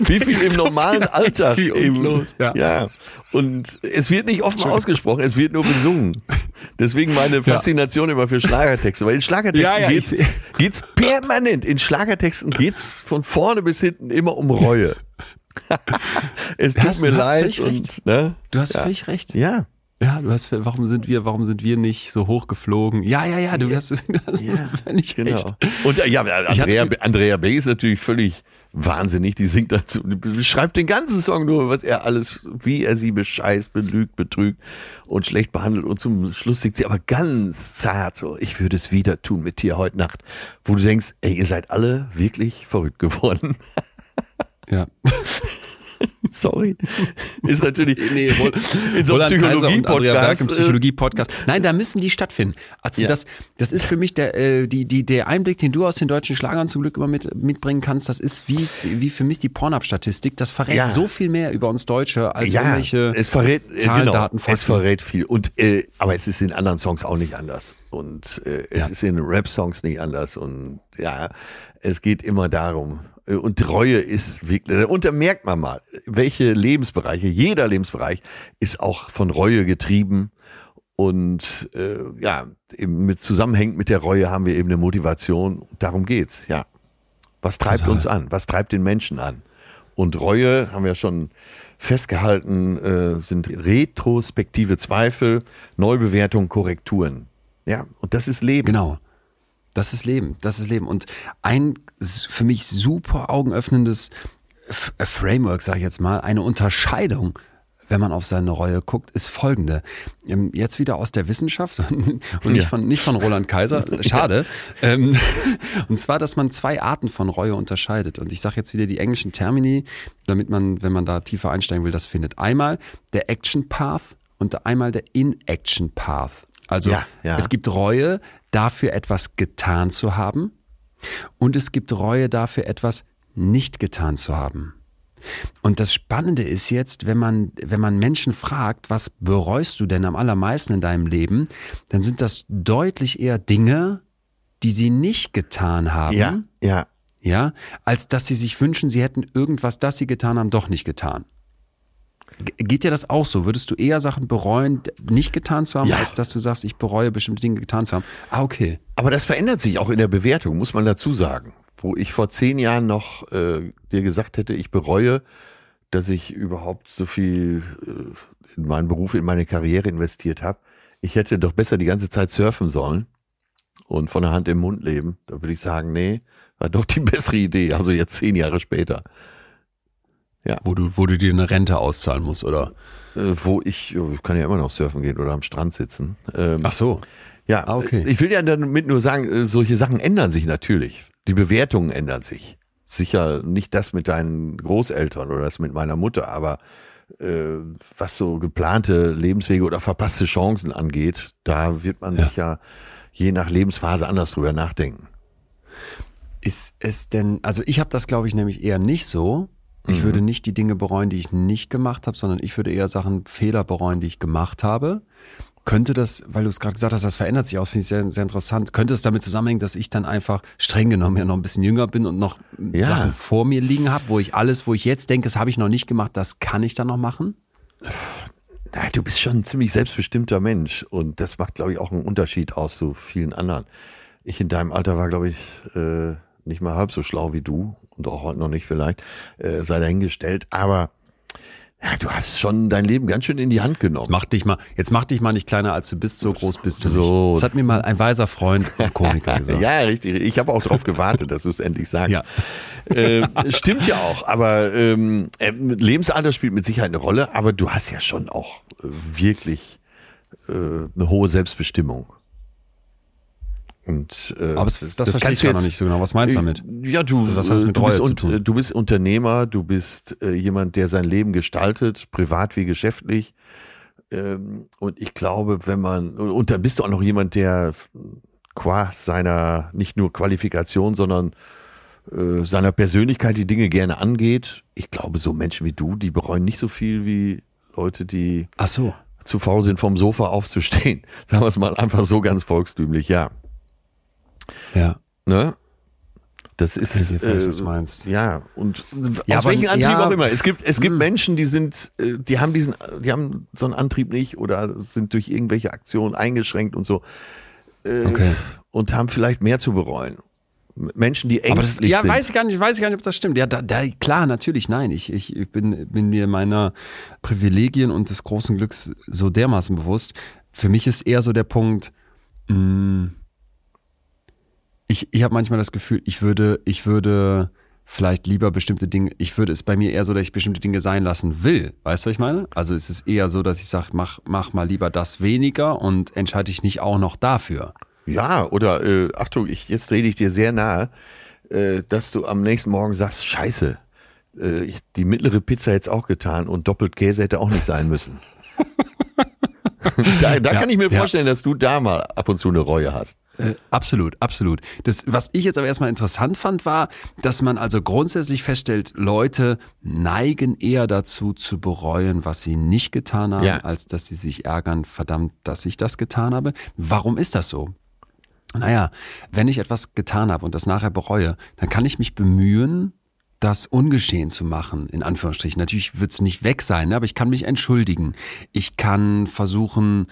wie viel im normalen Alltag eben, los, ja. ja. Und es wird nicht offen ausgesprochen, es wird nur besungen. Deswegen meine Faszination ja. immer für Schlagertexte, weil in Schlagertexten ja, geht's, geht's permanent. In Schlagertexten geht's von vorne bis hinten immer um Reue. Es tut mir leid und,
ne? Du hast völlig recht.
Ja.
Ja, du hast, warum sind wir, warum sind wir nicht so hoch geflogen? Ja, ja, ja, du ja, hast, du hast ja, völlig genau. recht.
Und ja, Andrea, Andrea Bay ist natürlich völlig wahnsinnig, die singt dazu, beschreibt den ganzen Song nur, was er alles, wie er sie bescheißt, belügt, betrügt und schlecht behandelt und zum Schluss singt sie aber ganz zart so, ich würde es wieder tun mit dir heute Nacht, wo du denkst, ey, ihr seid alle wirklich verrückt geworden.
Ja.
Sorry. Ist natürlich
nee, wohl, in so einem Psychologie-Podcast. Psychologie-Podcast. Nein, da müssen die stattfinden. Also ja. das, das ist für mich der, äh, die, die, der Einblick, den du aus den deutschen Schlagern zum Glück immer mit, mitbringen kannst. Das ist wie, wie für mich die Pornhub-Statistik. Das verrät ja. so viel mehr über uns Deutsche als ja, irgendwelche
es verrät, äh, Zahlen, genau, Daten, Es verrät viel. Und, äh, aber es ist in anderen Songs auch nicht anders. Und äh, es ist in Rap-Songs nicht anders. Und ja, es geht immer darum, äh, und Treue ist wirklich, und da merkt man mal, welche Lebensbereiche, jeder Lebensbereich ist auch von Reue getrieben. Und äh, ja, eben mit zusammenhängt mit der Reue haben wir eben eine Motivation. Darum geht's, ja. Was treibt Total. uns an? Was treibt den Menschen an? Und Reue, haben wir schon festgehalten, äh, sind retrospektive Zweifel, Neubewertung, Korrekturen. Ja, und das ist Leben.
Genau. Das ist Leben, das ist Leben. Und ein für mich super augenöffnendes äh, Framework, sage ich jetzt mal, eine Unterscheidung wenn man auf seine Reue guckt, ist folgende. Ähm, jetzt wieder aus der Wissenschaft und nicht, ja. von, nicht von Roland Kaiser, schade. Ähm, und zwar, dass man zwei Arten von Reue unterscheidet. Und ich sage jetzt wieder die englischen Termini, damit man, wenn man da tiefer einsteigen will, das findet. Einmal der Action Path und einmal der In-Action Path. Also ja, ja. es gibt Reue, dafür etwas getan zu haben und es gibt Reue dafür etwas nicht getan zu haben. Und das Spannende ist jetzt, wenn man, wenn man Menschen fragt, was bereust du denn am allermeisten in deinem Leben, dann sind das deutlich eher Dinge, die sie nicht getan haben.
Ja, ja.
Ja, als dass sie sich wünschen, sie hätten irgendwas, das sie getan haben, doch nicht getan. Geht dir das auch so? Würdest du eher Sachen bereuen, nicht getan zu haben, ja. als dass du sagst, ich bereue bestimmte Dinge getan zu haben? Ah, okay.
Aber das verändert sich auch in der Bewertung, muss man dazu sagen. Wo ich vor zehn Jahren noch äh, dir gesagt hätte, ich bereue, dass ich überhaupt so viel äh, in meinen Beruf, in meine Karriere investiert habe. Ich hätte doch besser die ganze Zeit surfen sollen und von der Hand im Mund leben. Da würde ich sagen, nee, war doch die bessere Idee. Also jetzt zehn Jahre später.
Ja. Wo du, wo du dir eine Rente auszahlen musst, oder?
Äh, wo ich, ich kann ja immer noch surfen gehen oder am Strand sitzen.
Ähm, Ach so.
Ja, ah, okay. Ich will ja damit nur sagen, äh, solche Sachen ändern sich natürlich. Die Bewertungen ändern sich. Sicher nicht das mit deinen Großeltern oder das mit meiner Mutter, aber äh, was so geplante Lebenswege oder verpasste Chancen angeht, da wird man ja. sich ja je nach Lebensphase anders drüber nachdenken.
Ist es denn, also ich habe das glaube ich nämlich eher nicht so, ich mhm. würde nicht die Dinge bereuen, die ich nicht gemacht habe, sondern ich würde eher Sachen, Fehler bereuen, die ich gemacht habe. Könnte das, weil du es gerade gesagt hast, das verändert sich auch, finde ich sehr, sehr interessant. Könnte es damit zusammenhängen, dass ich dann einfach streng genommen ja noch ein bisschen jünger bin und noch ja. Sachen vor mir liegen habe, wo ich alles, wo ich jetzt denke, das habe ich noch nicht gemacht, das kann ich dann noch machen?
Na, du bist schon ein ziemlich selbstbestimmter Mensch und das macht, glaube ich, auch einen Unterschied aus zu vielen anderen. Ich in deinem Alter war, glaube ich, äh, nicht mal halb so schlau wie du und auch heute noch nicht vielleicht, äh, sei dahingestellt. Aber Ja, du hast schon dein Leben ganz schön in die Hand genommen.
Jetzt mach dich mal, jetzt mach dich mal nicht kleiner als du bist, so groß bist du so. nicht. Das hat mir mal ein weiser Freund und Komiker gesagt.
ja, richtig. Ich habe auch darauf gewartet, dass du es endlich sagst. Ja. Äh, stimmt ja auch, aber ähm, äh, Lebensalter spielt mit Sicherheit eine Rolle, aber du hast ja schon auch äh, wirklich äh, eine hohe Selbstbestimmung.
Und, äh, Aber das, das, das verstehe ich jetzt, noch nicht so genau. Was meinst du damit?
Ja, du, also mit du, bist, un, du bist Unternehmer, du bist äh, jemand, der sein Leben gestaltet, privat wie geschäftlich. Ähm, und ich glaube, wenn man, und dann bist du auch noch jemand, der qua seiner nicht nur Qualifikation, sondern äh, seiner Persönlichkeit die Dinge gerne angeht. Ich glaube, so Menschen wie du, die bereuen nicht so viel wie Leute, die
Ach so.
zu faul sind, vom Sofa aufzustehen. Sagen wir es mal einfach so ganz volkstümlich, ja.
Ja.
Ne? Das ist,
ich weiß, was äh, meinst.
ja, und ja, aus welchem Antrieb ja, auch immer. Es gibt, es gibt hm. Menschen, die sind, äh, die haben diesen, die haben so einen Antrieb nicht oder sind durch irgendwelche Aktionen eingeschränkt und so. Äh, okay. Und haben vielleicht mehr zu bereuen. Menschen, die ängstlich
das, ja,
sind.
Ja, weiß ich gar nicht, weiß ich gar nicht, ob das stimmt. Ja, da, da, klar, natürlich, nein. Ich, ich, ich bin, bin mir meiner Privilegien und des großen Glücks so dermaßen bewusst. Für mich ist eher so der Punkt, mh, hm, ich, ich habe manchmal das Gefühl, ich würde, ich würde vielleicht lieber bestimmte Dinge, ich würde es bei mir eher so, dass ich bestimmte Dinge sein lassen will. Weißt du, was ich meine? Also es ist eher so, dass ich sage, mach, mach mal lieber das weniger und entscheide dich nicht auch noch dafür.
Ja, oder äh, Achtung, ich, jetzt rede ich dir sehr nahe, äh, dass du am nächsten Morgen sagst, scheiße, äh, ich, die mittlere Pizza jetzt auch getan und doppelt Käse hätte auch nicht sein müssen. da, da ja, kann ich mir vorstellen, ja. dass du da mal ab und zu eine Reue hast.
Äh, absolut, absolut. Das, was ich jetzt aber erstmal interessant fand, war, dass man also grundsätzlich feststellt, Leute neigen eher dazu zu bereuen, was sie nicht getan haben, ja. als dass sie sich ärgern, verdammt, dass ich das getan habe. Warum ist das so? Naja, wenn ich etwas getan habe und das nachher bereue, dann kann ich mich bemühen, das ungeschehen zu machen, in Anführungsstrichen. Natürlich wird es nicht weg sein, ne, aber ich kann mich entschuldigen. Ich kann versuchen,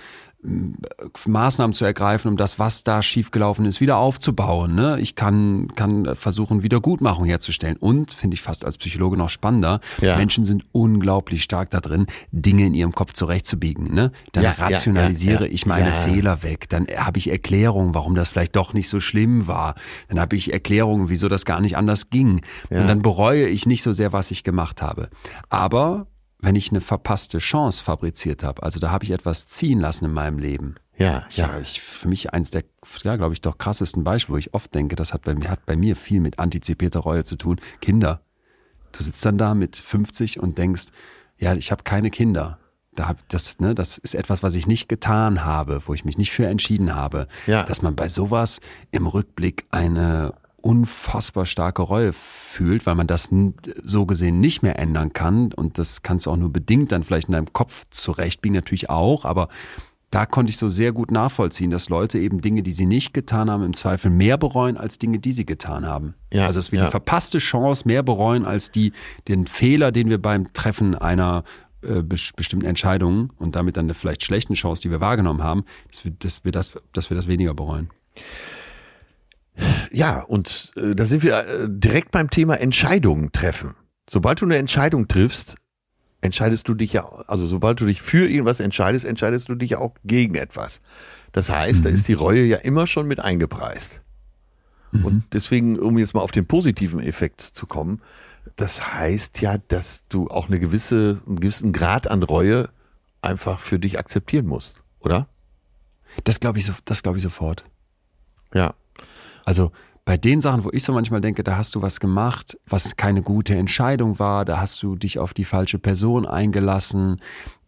Maßnahmen zu ergreifen, um das, was da schiefgelaufen ist, wieder aufzubauen. Ne? Ich kann, kann versuchen, Wiedergutmachung herzustellen. Und, finde ich fast als Psychologe noch spannender, ja. Menschen sind unglaublich stark da drin, Dinge in ihrem Kopf zurechtzubiegen. Ne? Dann ja, rationalisiere ja, ich meine Fehler weg. Dann habe ich Erklärungen, warum das vielleicht doch nicht so schlimm war. Dann habe ich Erklärungen, wieso das gar nicht anders ging. Und dann bereue ich nicht so sehr, was ich gemacht habe. Aber wenn ich eine verpasste Chance fabriziert habe. Also da habe ich etwas ziehen lassen in meinem Leben.
Ja,
ja. Ich, für mich eins der, ja, glaube ich, doch krassesten Beispiele, wo ich oft denke, das hat bei mir, hat bei mir viel mit antizipierter Reue zu tun. Kinder. Du sitzt dann da mit 50 und denkst, ja, ich habe keine Kinder. Da hab das, ne, das ist etwas, was ich nicht getan habe, wo ich mich nicht für entschieden habe. Ja. Dass man bei sowas im Rückblick eine unfassbar starke Reue fühlt, weil man das so gesehen nicht mehr ändern kann. Und das kannst du auch nur bedingt dann vielleicht in deinem Kopf zurechtbiegen, natürlich auch, aber da konnte ich so sehr gut nachvollziehen, dass Leute eben Dinge, die sie nicht getan haben, im Zweifel mehr bereuen als Dinge, die sie getan haben. Ja, also dass wir ja. die verpasste Chance mehr bereuen als die, den Fehler, den wir beim Treffen einer äh, bestimmten Entscheidung und damit dann eine vielleicht schlechten Chance, die wir wahrgenommen haben, dass wir, dass wir, das, dass wir das weniger bereuen.
Ja, und äh, da sind wir äh, direkt beim Thema Entscheidungen treffen. Sobald du eine Entscheidung triffst, entscheidest du dich ja, also sobald du dich für irgendwas entscheidest, entscheidest du dich ja auch gegen etwas. Das heißt, mhm. da ist die Reue ja immer schon mit eingepreist. Mhm. Und deswegen, um jetzt mal auf den positiven Effekt zu kommen, das heißt ja, dass du auch eine gewisse, einen gewissen Grad an Reue einfach für dich akzeptieren musst, oder?
Das glaube ich, so, das glaube ich sofort.
Ja.
Also bei den Sachen, wo ich so manchmal denke, da hast du was gemacht, was keine gute Entscheidung war, da hast du dich auf die falsche Person eingelassen,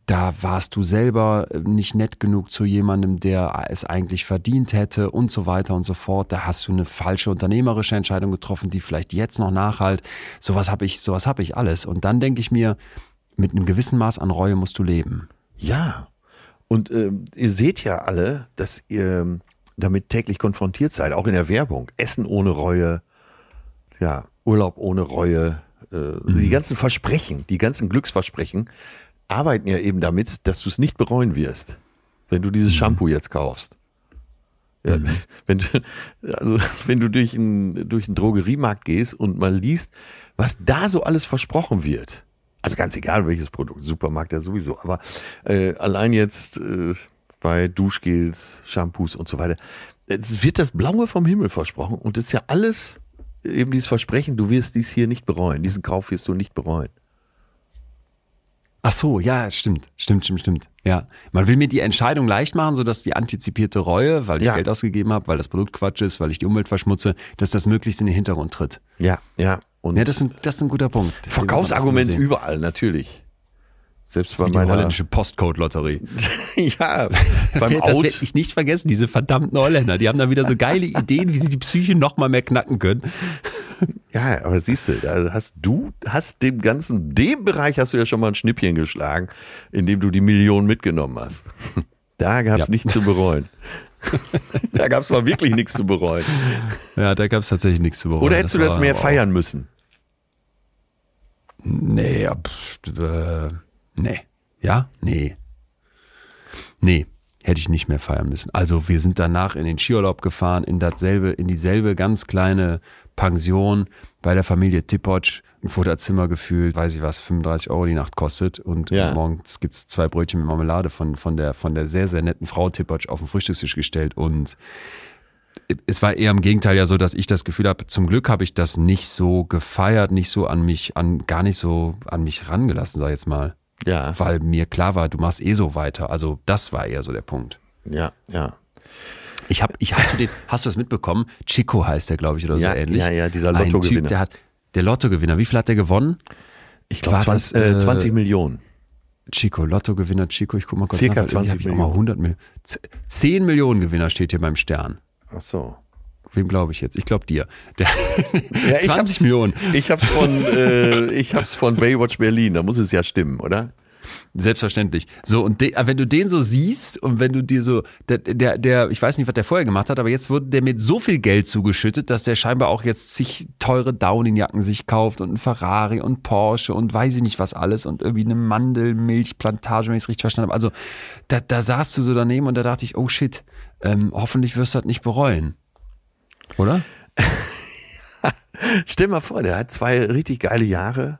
da warst du selber äh, nicht nett genug zu jemandem, der es eigentlich verdient hätte und so weiter und so fort. Da hast du eine falsche unternehmerische Entscheidung getroffen, die vielleicht jetzt noch nachhalt. Sowas habe ich, sowas habe ich alles. Und dann denke ich mir, mit einem gewissen Maß an Reue musst du leben.
Ja. Und äh, ihr seht ja alle, dass ihr damit täglich konfrontiert seid, auch in der Werbung. Essen ohne Reue, ja, Urlaub ohne Reue, äh, mhm. die ganzen Versprechen, die ganzen Glücksversprechen arbeiten ja eben damit, dass du es nicht bereuen wirst, wenn du dieses mhm. Shampoo jetzt kaufst. Ja, mhm. wenn, du, also, wenn du durch einen, durch einen Drogeriemarkt gehst und mal liest, was da so alles versprochen wird Also ganz egal welches Produkt, Supermarkt ja sowieso. Aber äh, allein jetzt äh, bei Duschgels, Shampoos und so weiter, es wird das Blaue vom Himmel versprochen und das ist ja alles eben dieses Versprechen, du wirst dies hier nicht bereuen, diesen Kauf wirst du nicht bereuen.
Ach so, ja, stimmt, stimmt, stimmt, stimmt. Ja, man will mir die Entscheidung leicht machen, sodass die antizipierte Reue, weil ich ja. Geld ausgegeben habe, weil das Produkt Quatsch ist, weil ich die Umwelt verschmutze, dass das möglichst in den Hintergrund tritt.
Ja, ja.
Und ja, das ist ein, das ist ein guter Punkt.
Verkaufsargument überall, natürlich. Selbst bei
die
meiner
holländische Postcode-Lotterie.
ja,
beim das werde ich nicht vergessen, diese verdammten Holländer. Die haben da wieder so geile Ideen, wie sie die Psyche noch mal mehr knacken können.
Ja, aber siehst du, da hast du hast dem ganzen, dem Bereich hast du ja schon mal ein Schnippchen geschlagen, indem du die Millionen mitgenommen hast. Da gab es ja. nichts zu bereuen. da gab es mal wirklich nichts zu bereuen.
Ja, da gab es tatsächlich nichts zu bereuen.
Oder hättest das du das mehr feiern müssen?
Nee, pff, äh, nee. Ja? Nee. Nee hätte ich nicht mehr feiern müssen. Also wir sind danach in den Skiurlaub gefahren, in dasselbe, in dieselbe ganz kleine Pension bei der Familie Tippotsch, ein Futterzimmer gefühlt, weiß ich was, 35 Euro die Nacht kostet und ja. morgens gibt es zwei Brötchen mit Marmelade von, von, der, von der sehr, sehr netten Frau Tippotsch auf den Frühstückstisch gestellt und es war eher im Gegenteil ja so, dass ich das Gefühl habe, zum Glück habe ich das nicht so gefeiert, nicht so an mich, an, gar nicht so an mich rangelassen, sag ich jetzt mal. Ja. Weil mir klar war, du machst eh so weiter. Also das war eher so der Punkt.
Ja, ja.
Ich habe, ich hast du den, hast du das mitbekommen? Chico heißt der, glaube ich, oder so
ja,
ähnlich.
Ja, ja, dieser Lottogewinner. Typ,
der hat, der Lottogewinner. Wie viel hat der gewonnen?
Ich glaube 20, äh, 20 Millionen.
Chico, Lottogewinner Chico, ich guck mal kurz
Circa nach. 20 Millionen. Mal
100 Millionen. 10 Millionen Gewinner steht hier beim Stern.
Ach so.
Wem glaube ich jetzt? Ich glaube dir. Der, ja, 20 Millionen.
Ich habe es von, äh, von Baywatch Berlin. Da muss es ja stimmen, oder?
Selbstverständlich. So, und de, wenn du den so siehst und wenn du dir so, der, der, der, ich weiß nicht, was der vorher gemacht hat, aber jetzt wurde der mit so viel Geld zugeschüttet, dass der scheinbar auch jetzt sich teure Daunenjacken sich kauft und ein Ferrari und Porsche und weiß ich nicht was alles und irgendwie eine Mandelmilchplantage, wenn ich es richtig verstanden habe. Also, da, da saßt du so daneben und da dachte ich, oh shit, ähm, hoffentlich wirst du das nicht bereuen. Oder?
Stell mal vor, der hat zwei richtig geile Jahre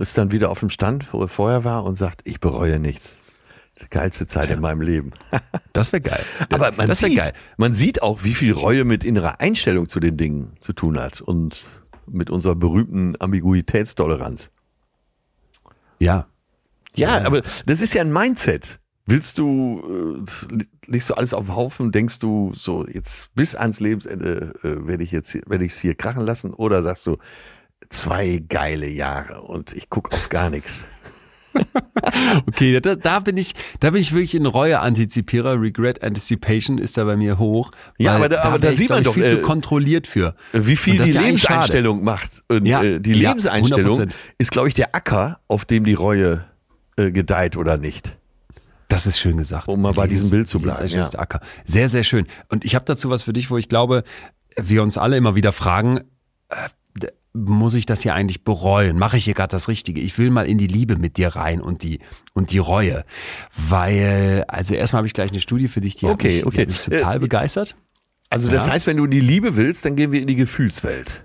ist dann wieder auf dem Stand, wo er vorher war und sagt, ich bereue nichts. Die geilste Zeit Tja. in meinem Leben.
Das wäre geil.
Aber man, sieht, geil. man sieht auch, wie viel Reue mit innerer Einstellung zu den Dingen zu tun hat und mit unserer berühmten Ambiguitätstoleranz.
Ja.
Ja, ja. aber das ist ja ein Mindset. Willst du, äh, legst du alles auf den Haufen, denkst du so, jetzt bis ans Lebensende äh, werde ich jetzt, werde ich es hier krachen lassen oder sagst du, zwei geile Jahre und ich gucke auf gar nichts.
okay, da, da, bin ich, da bin ich wirklich in Reue-Antizipierer. Regret Anticipation ist da bei mir hoch.
Ja, aber da, aber da sieht man doch
viel äh, zu kontrolliert für.
Wie viel die Lebenseinstellung macht. Und, ja, äh, die Lebenseinstellung ja, ist, glaube ich, der Acker, auf dem die Reue äh, gedeiht oder nicht.
Das ist schön gesagt.
Um mal bei diesem Bild zu bleiben.
Ja. Acker. Sehr, sehr schön. Und ich habe dazu was für dich, wo ich glaube, wir uns alle immer wieder fragen, äh, muss ich das hier eigentlich bereuen? Mache ich hier gerade das Richtige? Ich will mal in die Liebe mit dir rein und die und die Reue, weil also erstmal habe ich gleich eine Studie für dich, die okay, hat mich, okay. Hat mich total äh, begeistert.
Also das ja. heißt, wenn du in die Liebe willst, dann gehen wir in die Gefühlswelt.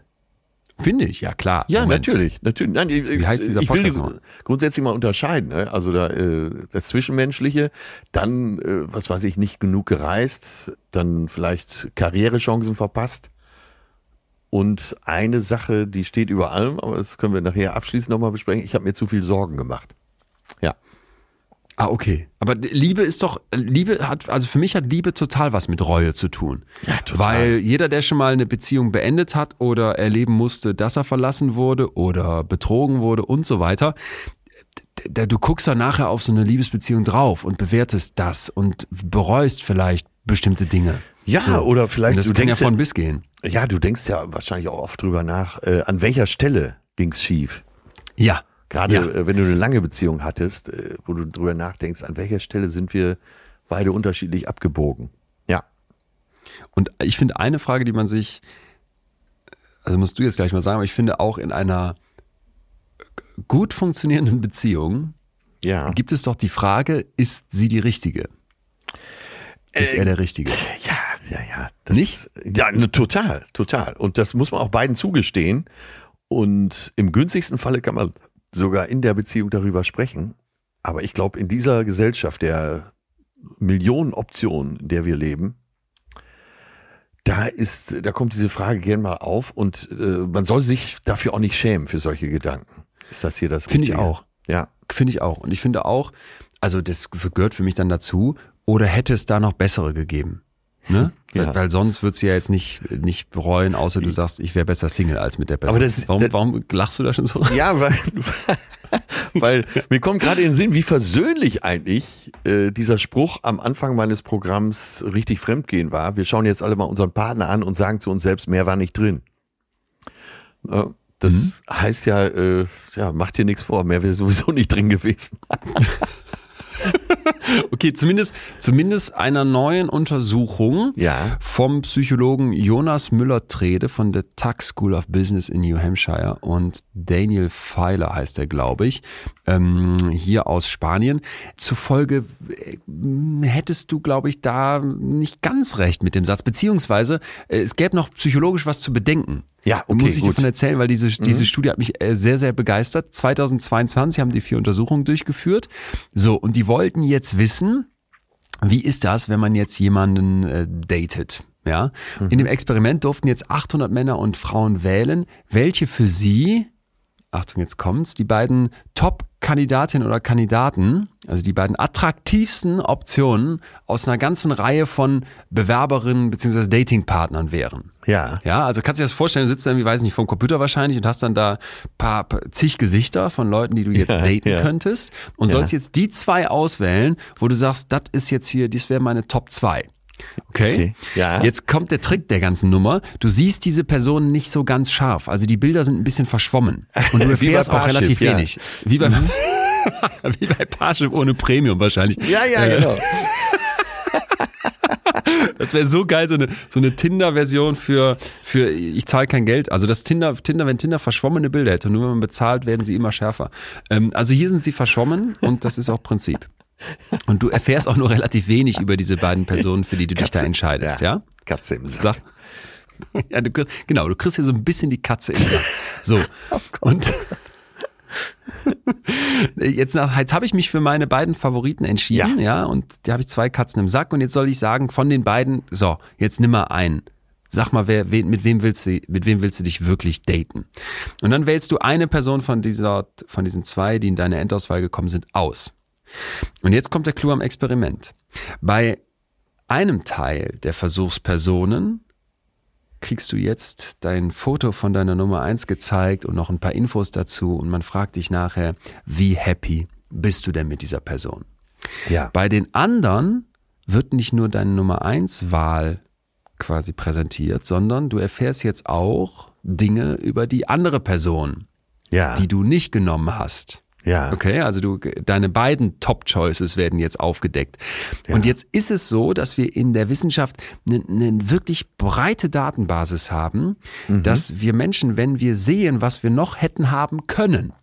Finde ich, ja klar.
Ja, Moment. natürlich, natürlich. Nein,
Wie heißt dieser
ich will grundsätzlich mal unterscheiden. Ne? Also da, äh, das Zwischenmenschliche, dann, äh, was weiß ich, nicht genug gereist, dann vielleicht Karrierechancen verpasst und eine Sache, die steht über allem, aber das können wir nachher abschließend nochmal besprechen. Ich habe mir zu viel Sorgen gemacht. Ja.
Ah, okay. Aber Liebe ist doch, Liebe hat, also für mich hat Liebe total was mit Reue zu tun.
Ja, total.
Weil jeder, der schon mal eine Beziehung beendet hat oder erleben musste, dass er verlassen wurde oder betrogen wurde und so weiter, du guckst dann nachher auf so eine Liebesbeziehung drauf und bewertest das und bereust vielleicht bestimmte Dinge.
Ja, so. oder vielleicht. Und
das du kann denkst ja von bis gehen.
Ja, du denkst ja wahrscheinlich auch oft drüber nach, äh, an welcher Stelle ging's schief?
Ja.
Gerade
ja.
äh, wenn du eine lange Beziehung hattest, äh, wo du drüber nachdenkst, an welcher Stelle sind wir beide unterschiedlich abgebogen. Ja.
Und ich finde eine Frage, die man sich, also musst du jetzt gleich mal sagen, aber ich finde auch in einer gut funktionierenden Beziehung
ja.
gibt es doch die Frage, ist sie die richtige? Ist äh, er der Richtige?
Ja, ja, ja. Das,
Nicht?
Ja, ne, total, total. Und das muss man auch beiden zugestehen. Und im günstigsten Falle kann man sogar in der Beziehung darüber sprechen. Aber ich glaube, in dieser Gesellschaft der Millionen Optionen, in der wir leben, da ist, da kommt diese Frage gern mal auf und äh, man soll sich dafür auch nicht schämen für solche Gedanken. Ist das hier das
Finde ich auch. Ja. Finde ich auch. Und ich finde auch, also das gehört für mich dann dazu, oder hätte es da noch bessere gegeben? Ne? Ja. Weil sonst würdest du ja jetzt nicht, nicht bereuen, außer du sagst, ich wäre besser Single als mit der Person. Aber das, warum, das, warum lachst du da schon so?
Ja, weil, weil mir kommt gerade in den Sinn, wie versöhnlich eigentlich äh, dieser Spruch am Anfang meines Programms richtig fremdgehen war. Wir schauen jetzt alle mal unseren Partner an und sagen zu uns selbst, mehr war nicht drin. Äh, das mhm. heißt ja, äh, ja, macht dir nichts vor, mehr wäre sowieso nicht drin gewesen.
okay, zumindest, zumindest einer neuen Untersuchung
ja.
vom Psychologen Jonas Müller-Trede von der Tuck School of Business in New Hampshire und Daniel Pfeiler heißt er, glaube ich, ähm, hier aus Spanien. Zufolge äh, hättest du, glaube ich, da nicht ganz recht mit dem Satz, beziehungsweise äh, es gäbe noch psychologisch was zu bedenken.
Ja, okay,
muss ich gut. davon erzählen, weil diese, diese mhm. Studie hat mich äh, sehr, sehr begeistert. 2022 haben die vier Untersuchungen durchgeführt. So, und die wollten jetzt wissen, wie ist das, wenn man jetzt jemanden äh, datet? Ja, mhm. in dem Experiment durften jetzt 800 Männer und Frauen wählen, welche für sie Achtung, jetzt kommt's, die beiden Top-Kandidatinnen oder Kandidaten, also die beiden attraktivsten Optionen aus einer ganzen Reihe von Bewerberinnen bzw. Datingpartnern wären.
Ja.
Ja, also kannst du dir das vorstellen, du sitzt dann, wie weiß nicht, vom Computer wahrscheinlich und hast dann da paar, paar zig Gesichter von Leuten, die du jetzt ja, daten ja. könntest und ja. sollst jetzt die zwei auswählen, wo du sagst, das ist jetzt hier, dies wäre meine Top 2. Okay. okay. Ja. Jetzt kommt der Trick der ganzen Nummer. Du siehst diese Person nicht so ganz scharf. Also die Bilder sind ein bisschen verschwommen. Und du erfährst auch relativ ja. wenig. Wie bei, mhm. wie bei Parship ohne Premium wahrscheinlich.
Ja, ja, äh, genau.
Das wäre so geil, so eine, so eine Tinder-Version für, für ich zahle kein Geld. Also das Tinder, Tinder, wenn Tinder verschwommene Bilder hätte, nur wenn man bezahlt, werden sie immer schärfer. Ähm, also hier sind sie verschwommen und das ist auch Prinzip. Und du erfährst auch nur relativ wenig über diese beiden Personen, für die du Katze, dich da entscheidest, ja? ja?
Katze im Sack.
Ja, du, genau, du kriegst hier so ein bisschen die Katze im Sack. So. Oh und jetzt, nach, jetzt habe ich mich für meine beiden Favoriten entschieden, ja, ja und da habe ich zwei Katzen im Sack und jetzt soll ich sagen, von den beiden, so, jetzt nimm mal einen. Sag mal, wer, mit wem willst du, mit wem willst du dich wirklich daten? Und dann wählst du eine Person von dieser, von diesen zwei, die in deine Endauswahl gekommen sind, aus. Und jetzt kommt der Clou am Experiment. Bei einem Teil der Versuchspersonen kriegst du jetzt dein Foto von deiner Nummer eins gezeigt und noch ein paar Infos dazu und man fragt dich nachher, wie happy bist du denn mit dieser Person?
Ja.
Bei den anderen wird nicht nur deine Nummer eins Wahl quasi präsentiert, sondern du erfährst jetzt auch Dinge über die andere Person,
ja.
die du nicht genommen hast.
Ja.
Okay, also du, deine beiden Top-Choices werden jetzt aufgedeckt. Ja. Und jetzt ist es so, dass wir in der Wissenschaft eine, eine wirklich breite Datenbasis haben, mhm. dass wir Menschen, wenn wir sehen, was wir noch hätten haben können,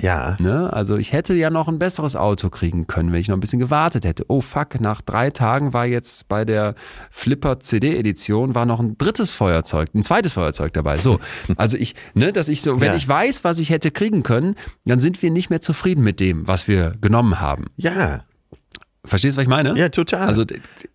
ja.
Ne? Also ich hätte ja noch ein besseres Auto kriegen können, wenn ich noch ein bisschen gewartet hätte. Oh fuck, nach drei Tagen war jetzt bei der Flipper CD-Edition war noch ein drittes Feuerzeug, ein zweites Feuerzeug dabei. So, also ich, ne, dass ich so, wenn ja. ich weiß, was ich hätte kriegen können, dann sind wir nicht mehr zufrieden mit dem, was wir genommen haben.
Ja.
Verstehst du, was ich meine?
Ja, total.
Also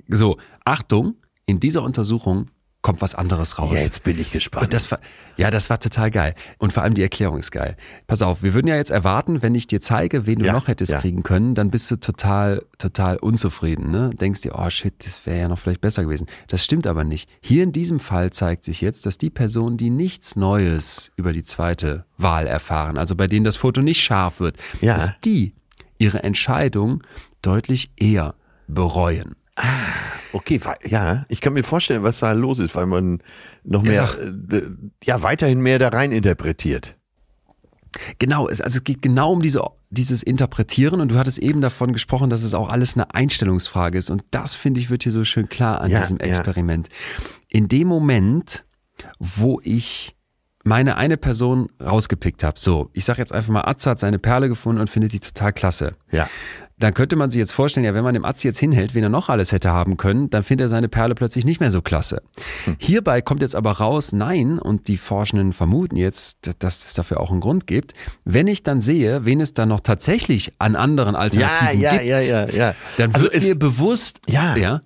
so, Achtung, in dieser Untersuchung kommt was anderes raus. Ja,
jetzt bin ich gespannt.
Und das war, ja, das war total geil. Und vor allem die Erklärung ist geil. Pass auf, wir würden ja jetzt erwarten, wenn ich dir zeige, wen du ja, noch hättest ja. kriegen können, dann bist du total, total unzufrieden. Ne? Denkst dir, oh shit, das wäre ja noch vielleicht besser gewesen. Das stimmt aber nicht. Hier in diesem Fall zeigt sich jetzt, dass die Personen, die nichts Neues über die zweite Wahl erfahren, also bei denen das Foto nicht scharf wird, ja. dass die ihre Entscheidung deutlich eher bereuen.
Ah, okay, ja, ich kann mir vorstellen, was da los ist, weil man noch mehr, ja, äh, ja weiterhin mehr da rein interpretiert.
Genau, also es geht genau um diese, dieses Interpretieren und du hattest eben davon gesprochen, dass es auch alles eine Einstellungsfrage ist und das finde ich wird hier so schön klar an ja, diesem Experiment. Ja. In dem Moment, wo ich meine eine Person rausgepickt habe, so, ich sage jetzt einfach mal, Atze hat seine Perle gefunden und findet die total klasse.
Ja
dann könnte man sich jetzt vorstellen, ja, wenn man dem Atzi jetzt hinhält, wen er noch alles hätte haben können, dann findet er seine Perle plötzlich nicht mehr so klasse. Hm. Hierbei kommt jetzt aber raus, nein, und die Forschenden vermuten jetzt, dass es dafür auch einen Grund gibt. Wenn ich dann sehe, wen es dann noch tatsächlich an anderen Alternativen
ja, ja,
gibt,
ja, ja, ja.
dann also wird mir bewusst,
ja, ja,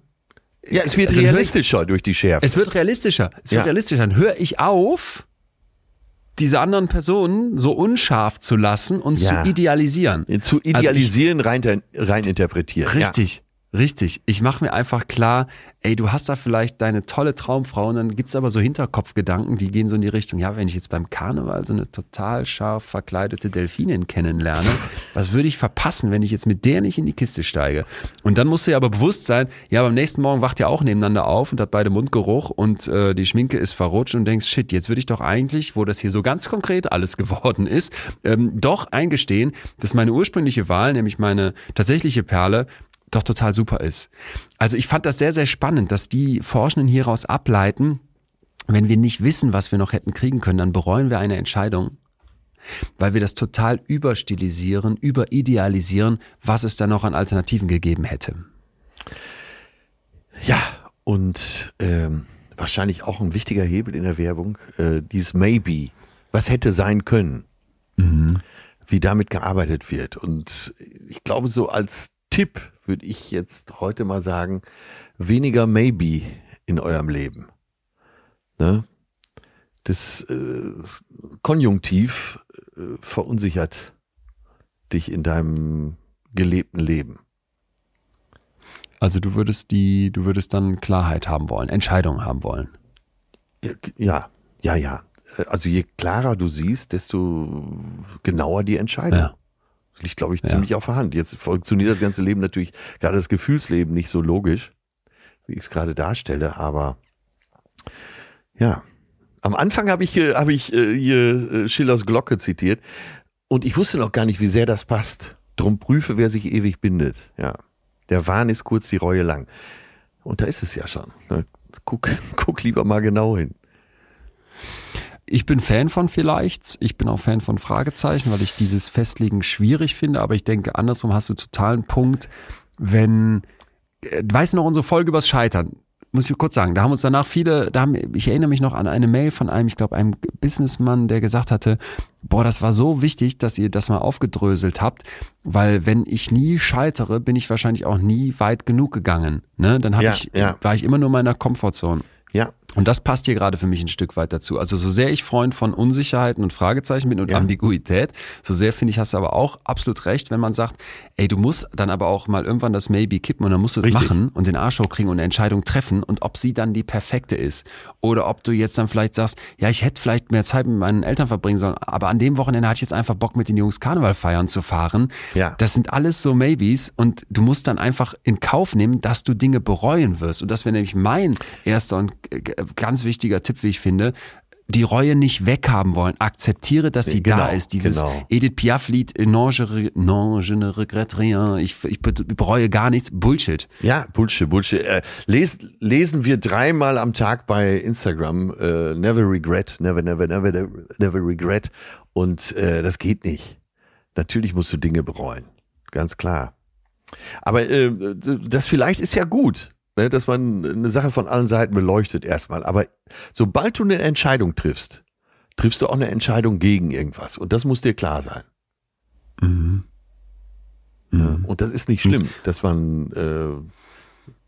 ja, es wird also realistischer durch die Schärfe.
Es wird realistischer. Es wird ja. realistischer. Dann höre ich auf, diese anderen Personen so unscharf zu lassen und ja. zu idealisieren.
Zu idealisieren, also ich, rein, rein interpretieren.
Richtig. Richtig. Ich mache mir einfach klar, ey, du hast da vielleicht deine tolle Traumfrau und dann gibt es aber so Hinterkopfgedanken, die gehen so in die Richtung, ja, wenn ich jetzt beim Karneval so eine total scharf verkleidete Delfinin kennenlerne, was würde ich verpassen, wenn ich jetzt mit der nicht in die Kiste steige? Und dann musst du ja aber bewusst sein, ja, beim nächsten Morgen wacht ihr auch nebeneinander auf und hat beide Mundgeruch und äh, die Schminke ist verrutscht und denkst, shit, jetzt würde ich doch eigentlich, wo das hier so ganz konkret alles geworden ist, ähm, doch eingestehen, dass meine ursprüngliche Wahl, nämlich meine tatsächliche Perle, doch total super ist. Also ich fand das sehr, sehr spannend, dass die Forschenden hieraus ableiten, wenn wir nicht wissen, was wir noch hätten kriegen können, dann bereuen wir eine Entscheidung, weil wir das total überstilisieren, überidealisieren, was es da noch an Alternativen gegeben hätte.
Ja, und ähm, wahrscheinlich auch ein wichtiger Hebel in der Werbung, äh, dieses Maybe, was hätte sein können, mhm. wie damit gearbeitet wird. Und ich glaube, so als Tipp würde ich jetzt heute mal sagen, weniger Maybe in eurem Leben. Ne? Das äh, Konjunktiv äh, verunsichert dich in deinem gelebten Leben.
Also du würdest die, du würdest dann Klarheit haben wollen, Entscheidungen haben wollen.
Ja, ja, ja. Also je klarer du siehst, desto genauer die Entscheidung. Ja liegt, glaube ich, ziemlich ja. auf der Hand. Jetzt funktioniert das ganze Leben natürlich, gerade das Gefühlsleben, nicht so logisch, wie ich es gerade darstelle, aber ja. Am Anfang habe ich, hab ich äh, hier äh, Schillers Glocke zitiert und ich wusste noch gar nicht, wie sehr das passt. Drum prüfe, wer sich ewig bindet. Ja. Der Wahn ist kurz, die Reue lang. Und da ist es ja schon. Ne? Guck, guck lieber mal genau hin
ich bin Fan von vielleicht. Ich bin auch Fan von Fragezeichen, weil ich dieses Festlegen schwierig finde. Aber ich denke, andersrum hast du totalen Punkt, wenn, äh, weißt du noch unsere Folge übers Scheitern? Muss ich kurz sagen, da haben uns danach viele, da haben, ich erinnere mich noch an eine Mail von einem, ich glaube, einem Businessmann, der gesagt hatte, boah, das war so wichtig, dass ihr das mal aufgedröselt habt, weil wenn ich nie scheitere, bin ich wahrscheinlich auch nie weit genug gegangen. Ne? Dann ja, ich, ja. war ich immer nur in meiner Komfortzone. Und das passt hier gerade für mich ein Stück weit dazu. Also so sehr ich Freund von Unsicherheiten und Fragezeichen bin und ja. Ambiguität, so sehr finde ich, hast du aber auch absolut recht, wenn man sagt, ey, du musst dann aber auch mal irgendwann das Maybe kippen und dann musst du es machen und den Arsch hochkriegen und eine Entscheidung treffen und ob sie dann die perfekte ist. Oder ob du jetzt dann vielleicht sagst, ja, ich hätte vielleicht mehr Zeit mit meinen Eltern verbringen sollen, aber an dem Wochenende hatte ich jetzt einfach Bock mit den Jungs Karneval feiern zu fahren.
Ja.
Das sind alles so Maybes und du musst dann einfach in Kauf nehmen, dass du Dinge bereuen wirst. Und das wäre nämlich mein erster und ganz wichtiger Tipp, wie ich finde, die Reue nicht weghaben wollen. Akzeptiere, dass sie genau, da ist. Dieses genau. Edith Piaf-Lied, non, je, non, je ne regrette rien. Ich, ich bereue gar nichts. Bullshit.
Ja, Bullshit, Bullshit. Äh, les, lesen wir dreimal am Tag bei Instagram äh, Never regret, never, never, never, never regret. Und äh, das geht nicht. Natürlich musst du Dinge bereuen. Ganz klar. Aber äh, das vielleicht ist ja gut ne, dass man eine Sache von allen Seiten beleuchtet erstmal. Aber sobald du eine Entscheidung triffst, triffst du auch eine Entscheidung gegen irgendwas. Und das muss dir klar sein. Mhm. Mhm. und das ist nicht schlimm, dass man äh,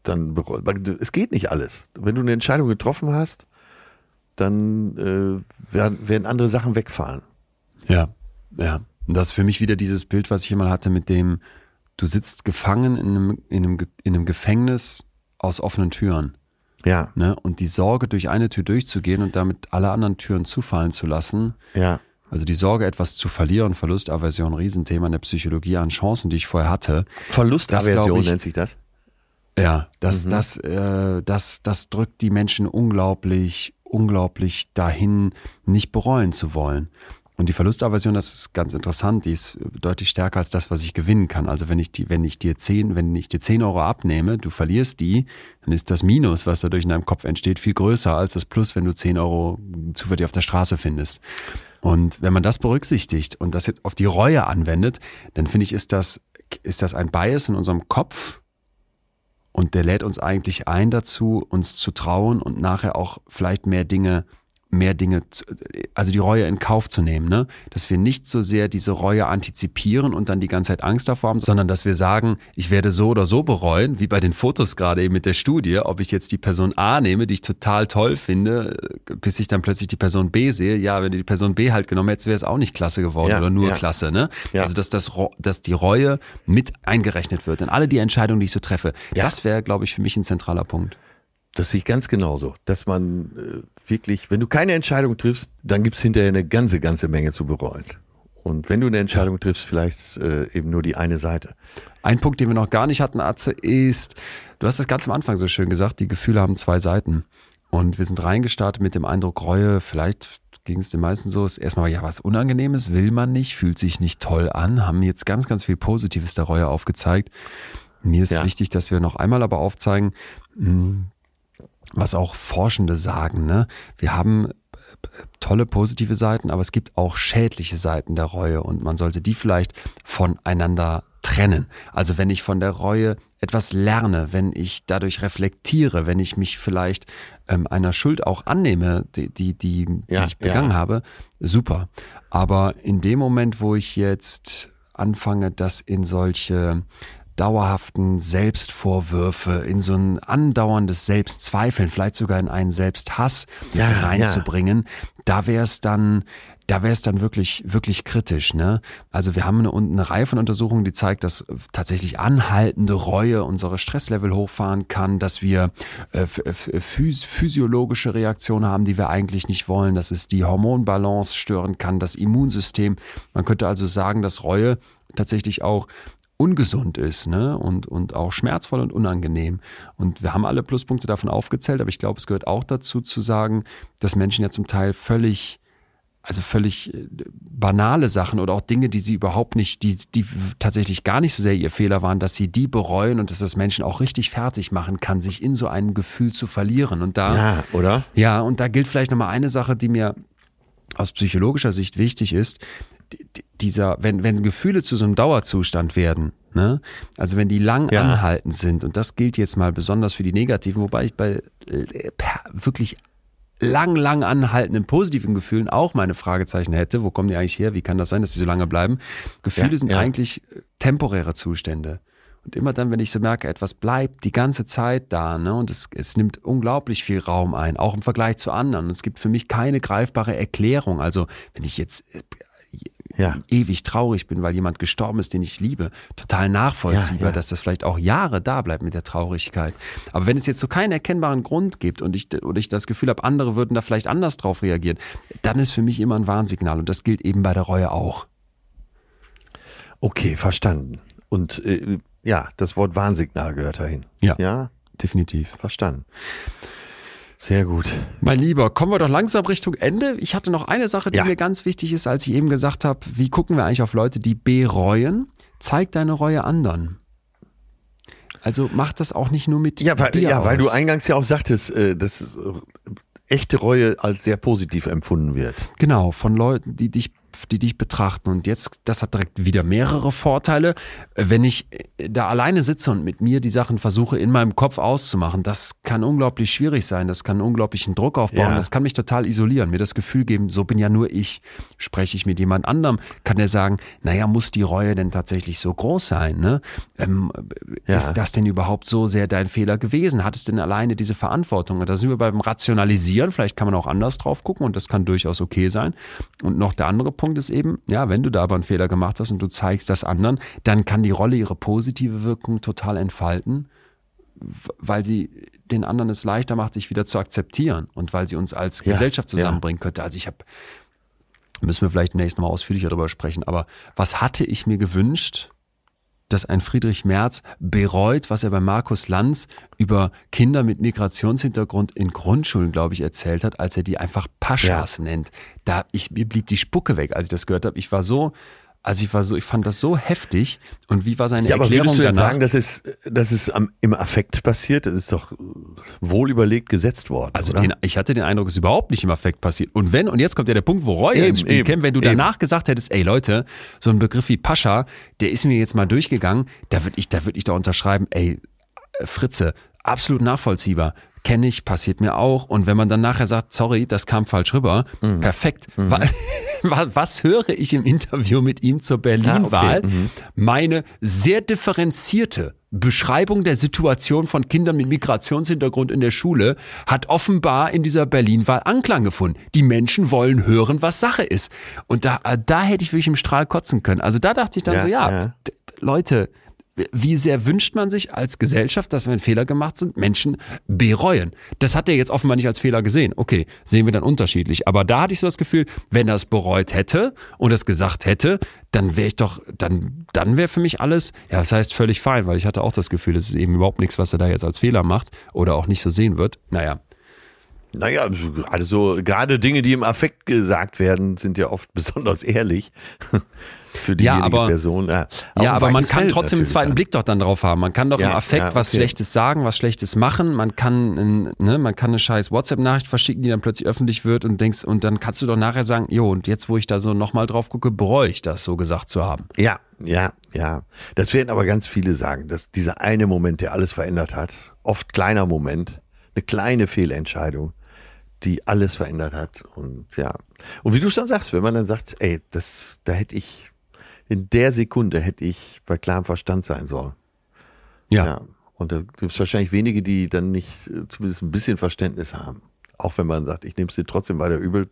dann es geht nicht alles. Wenn du eine Entscheidung getroffen hast, dann äh, werden, werden andere Sachen wegfallen.
Ja, ja. Und das ist für mich wieder dieses Bild, was ich immer hatte mit dem, du sitzt gefangen in einem, in einem, in einem Gefängnis aus offenen Türen.
Ja.
Ne? Und die Sorge, durch eine Tür durchzugehen und damit alle anderen Türen zufallen zu lassen.
Ja.
Also die Sorge, etwas zu verlieren, Verlustaversion, Riesenthema in der Psychologie an Chancen, die ich vorher hatte.
Verlustaversion nennt sich das?
Ja, das, mhm. das, äh, das, das drückt die Menschen unglaublich, unglaublich dahin, nicht bereuen zu wollen. Und die Verlustaversion, das ist ganz interessant, die ist deutlich stärker als das, was ich gewinnen kann. Also wenn ich die, wenn ich dir zehn, wenn ich dir zehn Euro abnehme, du verlierst die, dann ist das Minus, was dadurch in deinem Kopf entsteht, viel größer als das Plus, wenn du zehn Euro zufällig auf der Straße findest. Und wenn man das berücksichtigt und das jetzt auf die Reue anwendet, dann finde ich, ist das ist das ein Bias in unserem Kopf? Und der lädt uns eigentlich ein dazu, uns zu trauen und nachher auch vielleicht mehr Dinge mehr Dinge, also die Reue in Kauf zu nehmen, ne? Dass wir nicht so sehr diese Reue antizipieren und dann die ganze Zeit Angst davor haben, sondern dass wir sagen, ich werde so oder so bereuen, wie bei den Fotos gerade eben mit der Studie, ob ich jetzt die Person A nehme, die ich total toll finde, bis ich dann plötzlich die Person B sehe. Ja, wenn du die Person B halt genommen hättest, wäre es auch nicht klasse geworden ja, oder nur ja. klasse, ne? Ja. Also dass das, dass die Reue mit eingerechnet wird in alle die Entscheidungen, die ich so treffe. Das wäre, glaube ich, für mich ein zentraler Punkt.
Das sehe ich ganz genauso, dass man äh, wirklich, wenn du keine Entscheidung triffst, dann gibt es hinterher eine ganze, ganze Menge zu bereuen. Und wenn du eine Entscheidung triffst, vielleicht äh, eben nur die eine Seite.
Ein Punkt, den wir noch gar nicht hatten, Atze, ist, du hast das ganz am Anfang so schön gesagt, die Gefühle haben zwei Seiten. Und wir sind reingestartet mit dem Eindruck, Reue, vielleicht ging es den meisten so, ist erstmal, ja, was Unangenehmes will man nicht, fühlt sich nicht toll an, haben jetzt ganz, ganz viel Positives der Reue aufgezeigt. Mir ist ja. wichtig, dass wir noch einmal aber aufzeigen, hm, was auch Forschende sagen. Ne? Wir haben äh, tolle positive Seiten, aber es gibt auch schädliche Seiten der Reue und man sollte die vielleicht voneinander trennen. Also wenn ich von der Reue etwas lerne, wenn ich dadurch reflektiere, wenn ich mich vielleicht ähm, einer Schuld auch annehme, die, die, die, ja, die ich begangen ja. habe, super. Aber in dem Moment, wo ich jetzt anfange, das in solche dauerhaften Selbstvorwürfe, in so ein andauerndes Selbstzweifeln, vielleicht sogar in einen Selbsthass ja, reinzubringen, ja. da wäre es dann, da wäre es dann wirklich, wirklich kritisch. Ne? Also wir haben eine, eine Reihe von Untersuchungen, die zeigt, dass tatsächlich anhaltende Reue unsere Stresslevel hochfahren kann, dass wir äh, phys physiologische Reaktionen haben, die wir eigentlich nicht wollen, dass es die Hormonbalance stören kann, das Immunsystem. Man könnte also sagen, dass Reue tatsächlich auch ungesund ist ne? und, und auch schmerzvoll und unangenehm. Und wir haben alle Pluspunkte davon aufgezählt, aber ich glaube, es gehört auch dazu zu sagen, dass Menschen ja zum Teil völlig also völlig äh, banale Sachen oder auch Dinge, die sie überhaupt nicht, die, die tatsächlich gar nicht so sehr ihr Fehler waren, dass sie die bereuen und dass das Menschen auch richtig fertig machen kann, sich in so einem Gefühl zu verlieren. Und da,
ja, oder?
Ja, und da gilt vielleicht nochmal eine Sache, die mir aus psychologischer Sicht wichtig ist dieser, wenn, wenn Gefühle zu so einem Dauerzustand werden, ne? also wenn die lang ja. anhaltend sind, und das gilt jetzt mal besonders für die negativen, wobei ich bei äh, wirklich lang, lang anhaltenden positiven Gefühlen auch meine Fragezeichen hätte. Wo kommen die eigentlich her? Wie kann das sein, dass die so lange bleiben? Gefühle ja, sind ja. eigentlich äh, temporäre Zustände. Und immer dann, wenn ich so merke, etwas bleibt die ganze Zeit da, ne, und es, es nimmt unglaublich viel Raum ein, auch im Vergleich zu anderen. Und es gibt für mich keine greifbare Erklärung. Also, wenn ich jetzt äh, ja. ewig traurig bin, weil jemand gestorben ist, den ich liebe, total nachvollziehbar, ja, ja. dass das vielleicht auch Jahre da bleibt mit der Traurigkeit. Aber wenn es jetzt so keinen erkennbaren Grund gibt und ich, oder ich das Gefühl habe, andere würden da vielleicht anders drauf reagieren, dann ist für mich immer ein Warnsignal und das gilt eben bei der Reue auch.
Okay, verstanden. Und äh, ja, das Wort Warnsignal gehört dahin.
Ja, ja? definitiv.
Verstanden. Sehr gut.
Mein Lieber, kommen wir doch langsam Richtung Ende. Ich hatte noch eine Sache, die ja. mir ganz wichtig ist, als ich eben gesagt habe, wie gucken wir eigentlich auf Leute, die bereuen? Zeig deine Reue anderen. Also mach das auch nicht nur mit
ja, weil,
dir
Ja,
aus.
weil du eingangs ja auch sagtest, äh, dass echte Reue als sehr positiv empfunden wird.
Genau, von Leuten, die dich die dich betrachten. Und jetzt, das hat direkt wieder mehrere Vorteile. Wenn ich da alleine sitze und mit mir die Sachen versuche in meinem Kopf auszumachen, das kann unglaublich schwierig sein. Das kann unglaublichen Druck aufbauen. Ja. Das kann mich total isolieren, mir das Gefühl geben, so bin ja nur ich. Spreche ich mit jemand anderem, kann der sagen, naja, muss die Reue denn tatsächlich so groß sein? Ne? Ähm, ja. Ist das denn überhaupt so sehr dein Fehler gewesen? Hattest du denn alleine diese Verantwortung? Und da sind wir beim Rationalisieren. Vielleicht kann man auch anders drauf gucken und das kann durchaus okay sein. Und noch der andere Punkt ist eben, ja, wenn du da aber einen Fehler gemacht hast und du zeigst das anderen, dann kann die Rolle ihre positive Wirkung total entfalten, weil sie den anderen es leichter macht, sich wieder zu akzeptieren und weil sie uns als ja, Gesellschaft zusammenbringen ja. könnte. Also ich habe, müssen wir vielleicht nächstes Mal ausführlicher darüber sprechen, aber was hatte ich mir gewünscht, dass ein Friedrich Merz bereut, was er bei Markus Lanz über Kinder mit Migrationshintergrund in Grundschulen, glaube ich, erzählt hat, als er die einfach Paschas ja. nennt. Da ich, mir blieb die Spucke weg, als ich das gehört habe. Ich war so Also ich war so, ich fand das so heftig. Und wie war seine
ja, aber
Erklärung
würdest du jetzt
danach?
sagen, dass es, dass es am, im Affekt passiert? Das ist doch wohl überlegt gesetzt worden.
Also den, ich hatte den Eindruck, es ist überhaupt nicht im Affekt passiert. Und wenn, und jetzt kommt ja der Punkt, wo Roy
Eben,
ins Spiel
eben,
käme, wenn du
eben.
danach gesagt hättest, ey Leute, so ein Begriff wie Pascha, der ist mir jetzt mal durchgegangen, da würde ich, da würde ich da unterschreiben, ey, äh, Fritze, absolut nachvollziehbar. Kenne ich, passiert mir auch. Und wenn man dann nachher sagt, sorry, das kam falsch rüber,
Mhm.
perfekt. Wa- wa- Was höre ich im Interview mit ihm zur Berlin-Wahl?
Ah, okay, mhm.
Meine sehr differenzierte Beschreibung der Situation von Kindern mit Migrationshintergrund in der Schule hat offenbar in dieser Berlin-Wahl Anklang gefunden. Die Menschen wollen hören, was Sache ist. Und da, äh, da hätte ich wirklich im Strahl kotzen können. Also da dachte ich dann
Ja,
so, ja,
ja.
Leute, wie sehr wünscht man sich als Gesellschaft, dass wenn Fehler gemacht sind, Menschen bereuen? Das hat er jetzt offenbar nicht als Fehler gesehen. Okay, sehen wir dann unterschiedlich. Aber da hatte ich so das Gefühl, wenn er es bereut hätte und es gesagt hätte, dann wäre ich doch, dann, dann wäre für mich alles, ja, das heißt völlig fein, weil ich hatte auch das Gefühl, es ist eben überhaupt nichts, was er da jetzt als Fehler macht oder auch nicht so sehen wird. Naja,
Naja, also gerade so, gerade Dinge, die im Affekt gesagt werden, sind ja oft besonders ehrlich. Für
Ja,
diejenige
aber-
Person. Ja, Auch
Ja, aber man kann
Feld
trotzdem einen zweiten
dann.
Blick doch dann drauf haben. Man kann doch
Ja,
im Affekt
ja,
was
okay.
Schlechtes sagen, was Schlechtes machen. Man kann, ne, man kann eine scheiß WhatsApp-Nachricht verschicken, die dann plötzlich öffentlich wird und denkst, und dann kannst du doch nachher sagen, jo, und jetzt, wo ich da so nochmal drauf gucke, bereue ich das so gesagt zu haben.
Ja, ja, ja. Das werden aber ganz viele sagen, dass dieser eine Moment, der alles verändert hat, oft kleiner Moment, eine kleine Fehlentscheidung, die alles verändert hat. Und ja. Und wie du schon sagst, wenn man dann sagt, ey, das, da hätte ich, in der Sekunde hätte ich bei klarem Verstand sein sollen.
Ja.
Ja. Und da gibt es wahrscheinlich wenige, die dann nicht äh, zumindest ein bisschen Verständnis haben. Auch wenn man sagt, ich nehme es dir trotzdem weiter übel.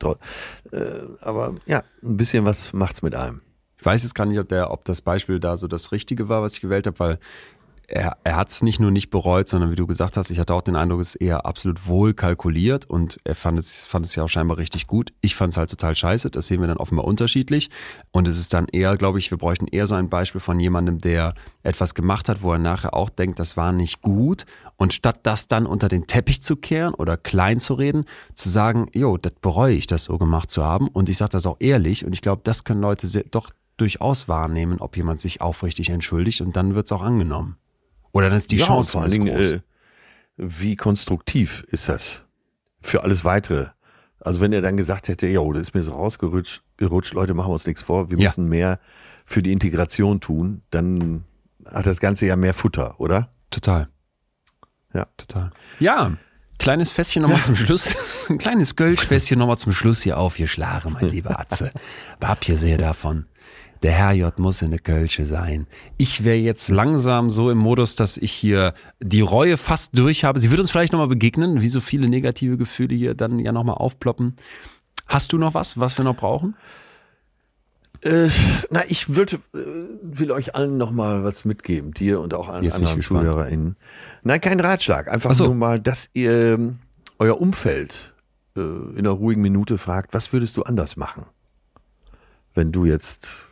Äh, aber ja, ein bisschen was macht's mit einem.
Ich weiß jetzt gar nicht, ob, der, ob das Beispiel da so das Richtige war, was ich gewählt habe, weil er, er hat es nicht nur nicht bereut, sondern wie du gesagt hast, ich hatte auch den Eindruck, es ist eher absolut wohl kalkuliert und er fand es, fand es ja auch scheinbar richtig gut. Ich fand es halt total scheiße, das sehen wir dann offenbar unterschiedlich. Und es ist dann eher, glaube ich, wir bräuchten eher so ein Beispiel von jemandem, der etwas gemacht hat, wo er nachher auch denkt, das war nicht gut. Und statt das dann unter den Teppich zu kehren oder klein zu reden, zu sagen, jo, das bereue ich, das so gemacht zu haben. Und ich sage das auch ehrlich und ich glaube, das können Leute sehr, doch durchaus wahrnehmen, ob jemand sich aufrichtig entschuldigt und dann wird es auch angenommen. Oder dann ist die
Ja,
Chance
vor allen Dingen,
groß.
äh, wie konstruktiv ist das für alles Weitere? Also wenn er dann gesagt hätte, jo, das ist mir so rausgerutscht, gerutscht, Leute, machen wir uns nichts vor, wir
Ja.
müssen mehr für die Integration tun, dann hat das Ganze ja mehr Futter, oder?
Total.
Ja.
Total. Ja, kleines Fässchen nochmal zum Schluss. Ein kleines Gölschfässchen nochmal zum Schluss hier aufgeschlagen, mein lieber Atze. Was habt ihr sehr davon? Der Herrjott muss in der Kölsche sein. Ich wäre jetzt langsam so im Modus, dass ich hier die Reue fast durch habe. Sie wird uns vielleicht nochmal begegnen, wie so viele negative Gefühle hier dann ja nochmal aufploppen. Hast du noch was, was wir noch brauchen?
Äh, na, ich würde, äh, will euch allen nochmal was mitgeben, dir und auch allen
Jetzt
anderen. ZuhörerInnen. Nein, kein Ratschlag, einfach
Ach so.
nur mal, dass ihr ähm, euer Umfeld äh, in einer ruhigen Minute fragt, was würdest du anders machen, wenn du jetzt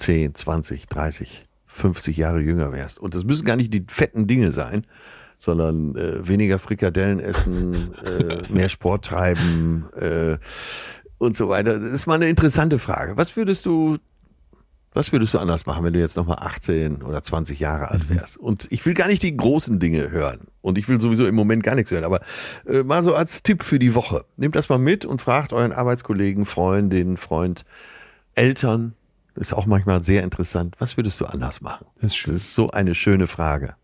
10, 20, 30, 50 Jahre jünger wärst. Und das müssen gar nicht die fetten Dinge sein, sondern äh, weniger Frikadellen essen, äh, mehr Sport treiben äh, und so weiter. Das ist mal eine interessante Frage. Was würdest du, was würdest du anders machen, wenn du jetzt nochmal 18 oder 20 Jahre alt wärst? Und ich will gar nicht die großen Dinge hören. Und ich will sowieso im Moment gar nichts hören. Aber äh, mal so als Tipp für die Woche. Nehmt das mal mit und fragt euren Arbeitskollegen, Freundinnen, Freund, Eltern. Ist auch manchmal sehr interessant. Was würdest du anders machen?
Das ist schön.
Das ist so eine schöne Frage.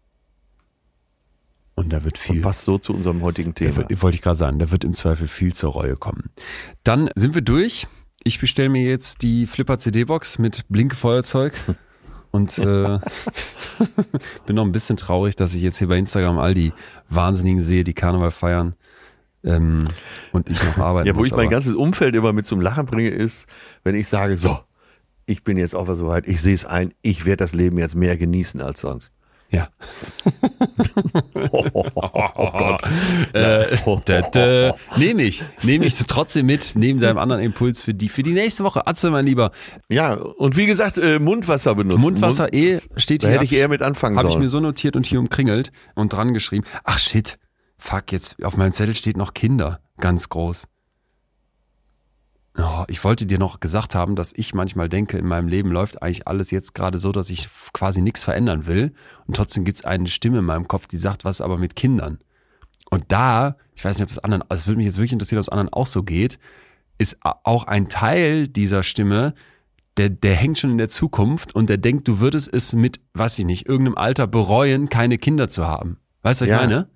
Und da wird viel.
Und passt so zu unserem heutigen Thema.
wird, wollte ich gerade sagen, da wird im Zweifel viel zur Reue kommen. Dann sind wir durch. Ich bestelle mir jetzt die Flipper CD-Box mit Blinkfeuerzeug. Und äh, bin noch ein bisschen traurig, dass ich jetzt hier bei Instagram all die Wahnsinnigen sehe, die Karneval feiern. Ähm, und ich noch arbeiten
Ja, wo
muss.
ich mein ganzes Umfeld immer mit zum Lachen bringe, ist, wenn ich sage, so, ich bin jetzt auch so weit, ich sehe es ein, ich werde das Leben jetzt mehr genießen als sonst.
ja.
Oh, Gott.
Äh, da, da. Nehme ich. Nehme ich trotzdem mit, neben seinem anderen Impuls für die, für die nächste Woche. Atze, mein Lieber.
Ja, und wie gesagt, äh, Mundwasser benutzen.
Mundwasser eh steht
Da
hier.
hätte ich eher mit anfangen
Habe ich
sollen.
mir so notiert und hier umkringelt und dran geschrieben. Ach shit, fuck, jetzt auf meinem Zettel steht noch Kinder, ganz groß. Oh, ich wollte dir noch gesagt haben, dass ich manchmal denke, in meinem Leben läuft eigentlich alles jetzt gerade so, dass ich quasi nichts verändern will. Und trotzdem gibt es eine Stimme in meinem Kopf, die sagt, was aber mit Kindern? Und da, ich weiß nicht, ob es anderen, also es würde mich jetzt wirklich interessieren, ob es anderen auch so geht, ist auch ein Teil dieser Stimme, der, der hängt schon in der Zukunft und der denkt, du würdest es mit, weiß ich nicht, irgendeinem Alter bereuen, keine Kinder zu haben. Weißt du, was ja. ich meine?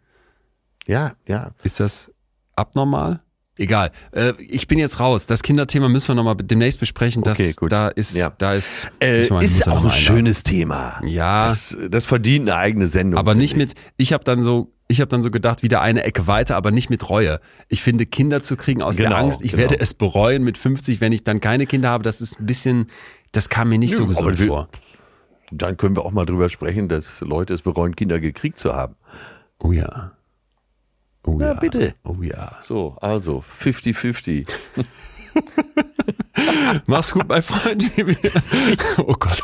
Ja, ja.
Ist das abnormal? Egal. Äh, ich bin jetzt raus. Das Kinderthema müssen wir nochmal demnächst besprechen. Das, okay, gut. Da ist, ja. da ist,
äh, ist auch ein schönes Thema.
Ja.
Das, das verdient eine eigene Sendung.
Aber nicht ich. mit, ich habe dann so, ich habe dann so gedacht, wieder eine Ecke weiter, aber nicht mit Reue. Ich finde, Kinder zu kriegen aus genau, der Angst, ich genau. werde es bereuen mit 50, wenn ich dann keine Kinder habe, das ist ein bisschen, das kam mir nicht Nö, so gesund vor.
Dann können wir auch mal drüber sprechen, dass Leute es bereuen, Kinder gekriegt zu haben.
Oh ja.
Oh ja, ja, bitte.
Oh ja.
So, also 50-50.
Mach's gut, mein Freund. oh Gott.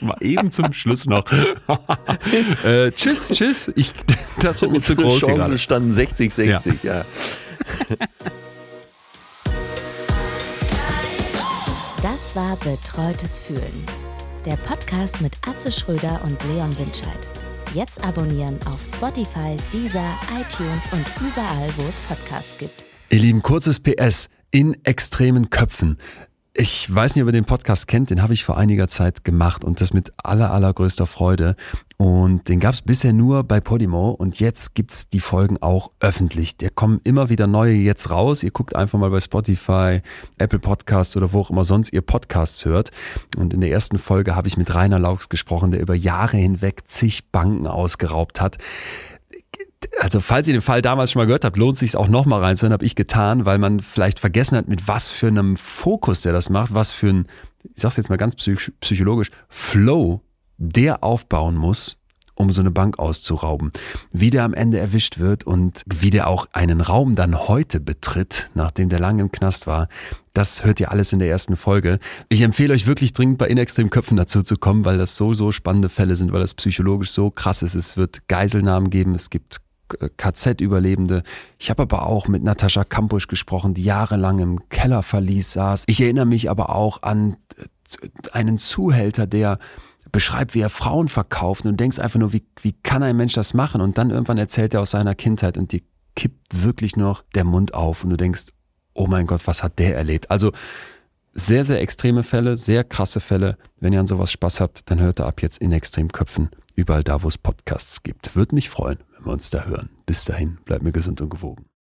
Mal eben zum Schluss noch. äh, tschüss, tschüss. Ich,
das wird mir zu groß. Die Chancen standen 60-60, ja. ja.
Das war Betreutes Fühlen. Der Podcast mit Atze Schröder und Leon Winscheid. Jetzt abonnieren auf Spotify, Deezer, iTunes und überall, wo es Podcasts gibt.
Ihr Lieben, kurzes PS in extremen Köpfen. Ich weiß nicht, ob ihr den Podcast kennt, den habe ich vor einiger Zeit gemacht und das mit aller, allergrößter Freude. Und den gab es bisher nur bei Podimo und jetzt gibt es die Folgen auch öffentlich. Der kommen immer wieder neue jetzt raus. Ihr guckt einfach mal bei Spotify, Apple Podcasts oder wo auch immer sonst ihr Podcasts hört. Und in der ersten Folge habe ich mit Rainer Laux gesprochen, der über Jahre hinweg zig Banken ausgeraubt hat also falls ihr den Fall damals schon mal gehört habt, lohnt es sich auch nochmal reinzuhören, habe ich getan, weil man vielleicht vergessen hat, mit was für einem Fokus der das macht, was für ein, ich sag's jetzt mal ganz psychologisch, Flow der aufbauen muss, um so eine Bank auszurauben. Wie der am Ende erwischt wird und wie der auch einen Raum dann heute betritt, nachdem der lange im Knast war, das hört ihr alles in der ersten Folge. Ich empfehle euch wirklich dringend bei Inextrem Köpfen dazu zu kommen, weil das so, so spannende Fälle sind, weil das psychologisch so krass ist. Es wird Geiselnahmen geben, es gibt KZ-Überlebende. Ich habe aber auch mit Natascha Kampusch gesprochen, die jahrelang im Kellerverlies saß. Ich erinnere mich aber auch an einen Zuhälter, der beschreibt, wie er Frauen verkauft und denkst einfach nur, wie, wie kann ein Mensch das machen? Und dann irgendwann erzählt er aus seiner Kindheit und dir kippt wirklich noch der Mund auf und du denkst, oh mein Gott, was hat der erlebt? Also sehr, sehr extreme Fälle, sehr krasse Fälle. Wenn ihr an sowas Spaß habt, dann hört ihr ab jetzt in Extremköpfen überall da, wo es Podcasts gibt. Würde mich freuen, wenn wir uns da hören. Bis dahin, bleibt mir gesund und gewogen.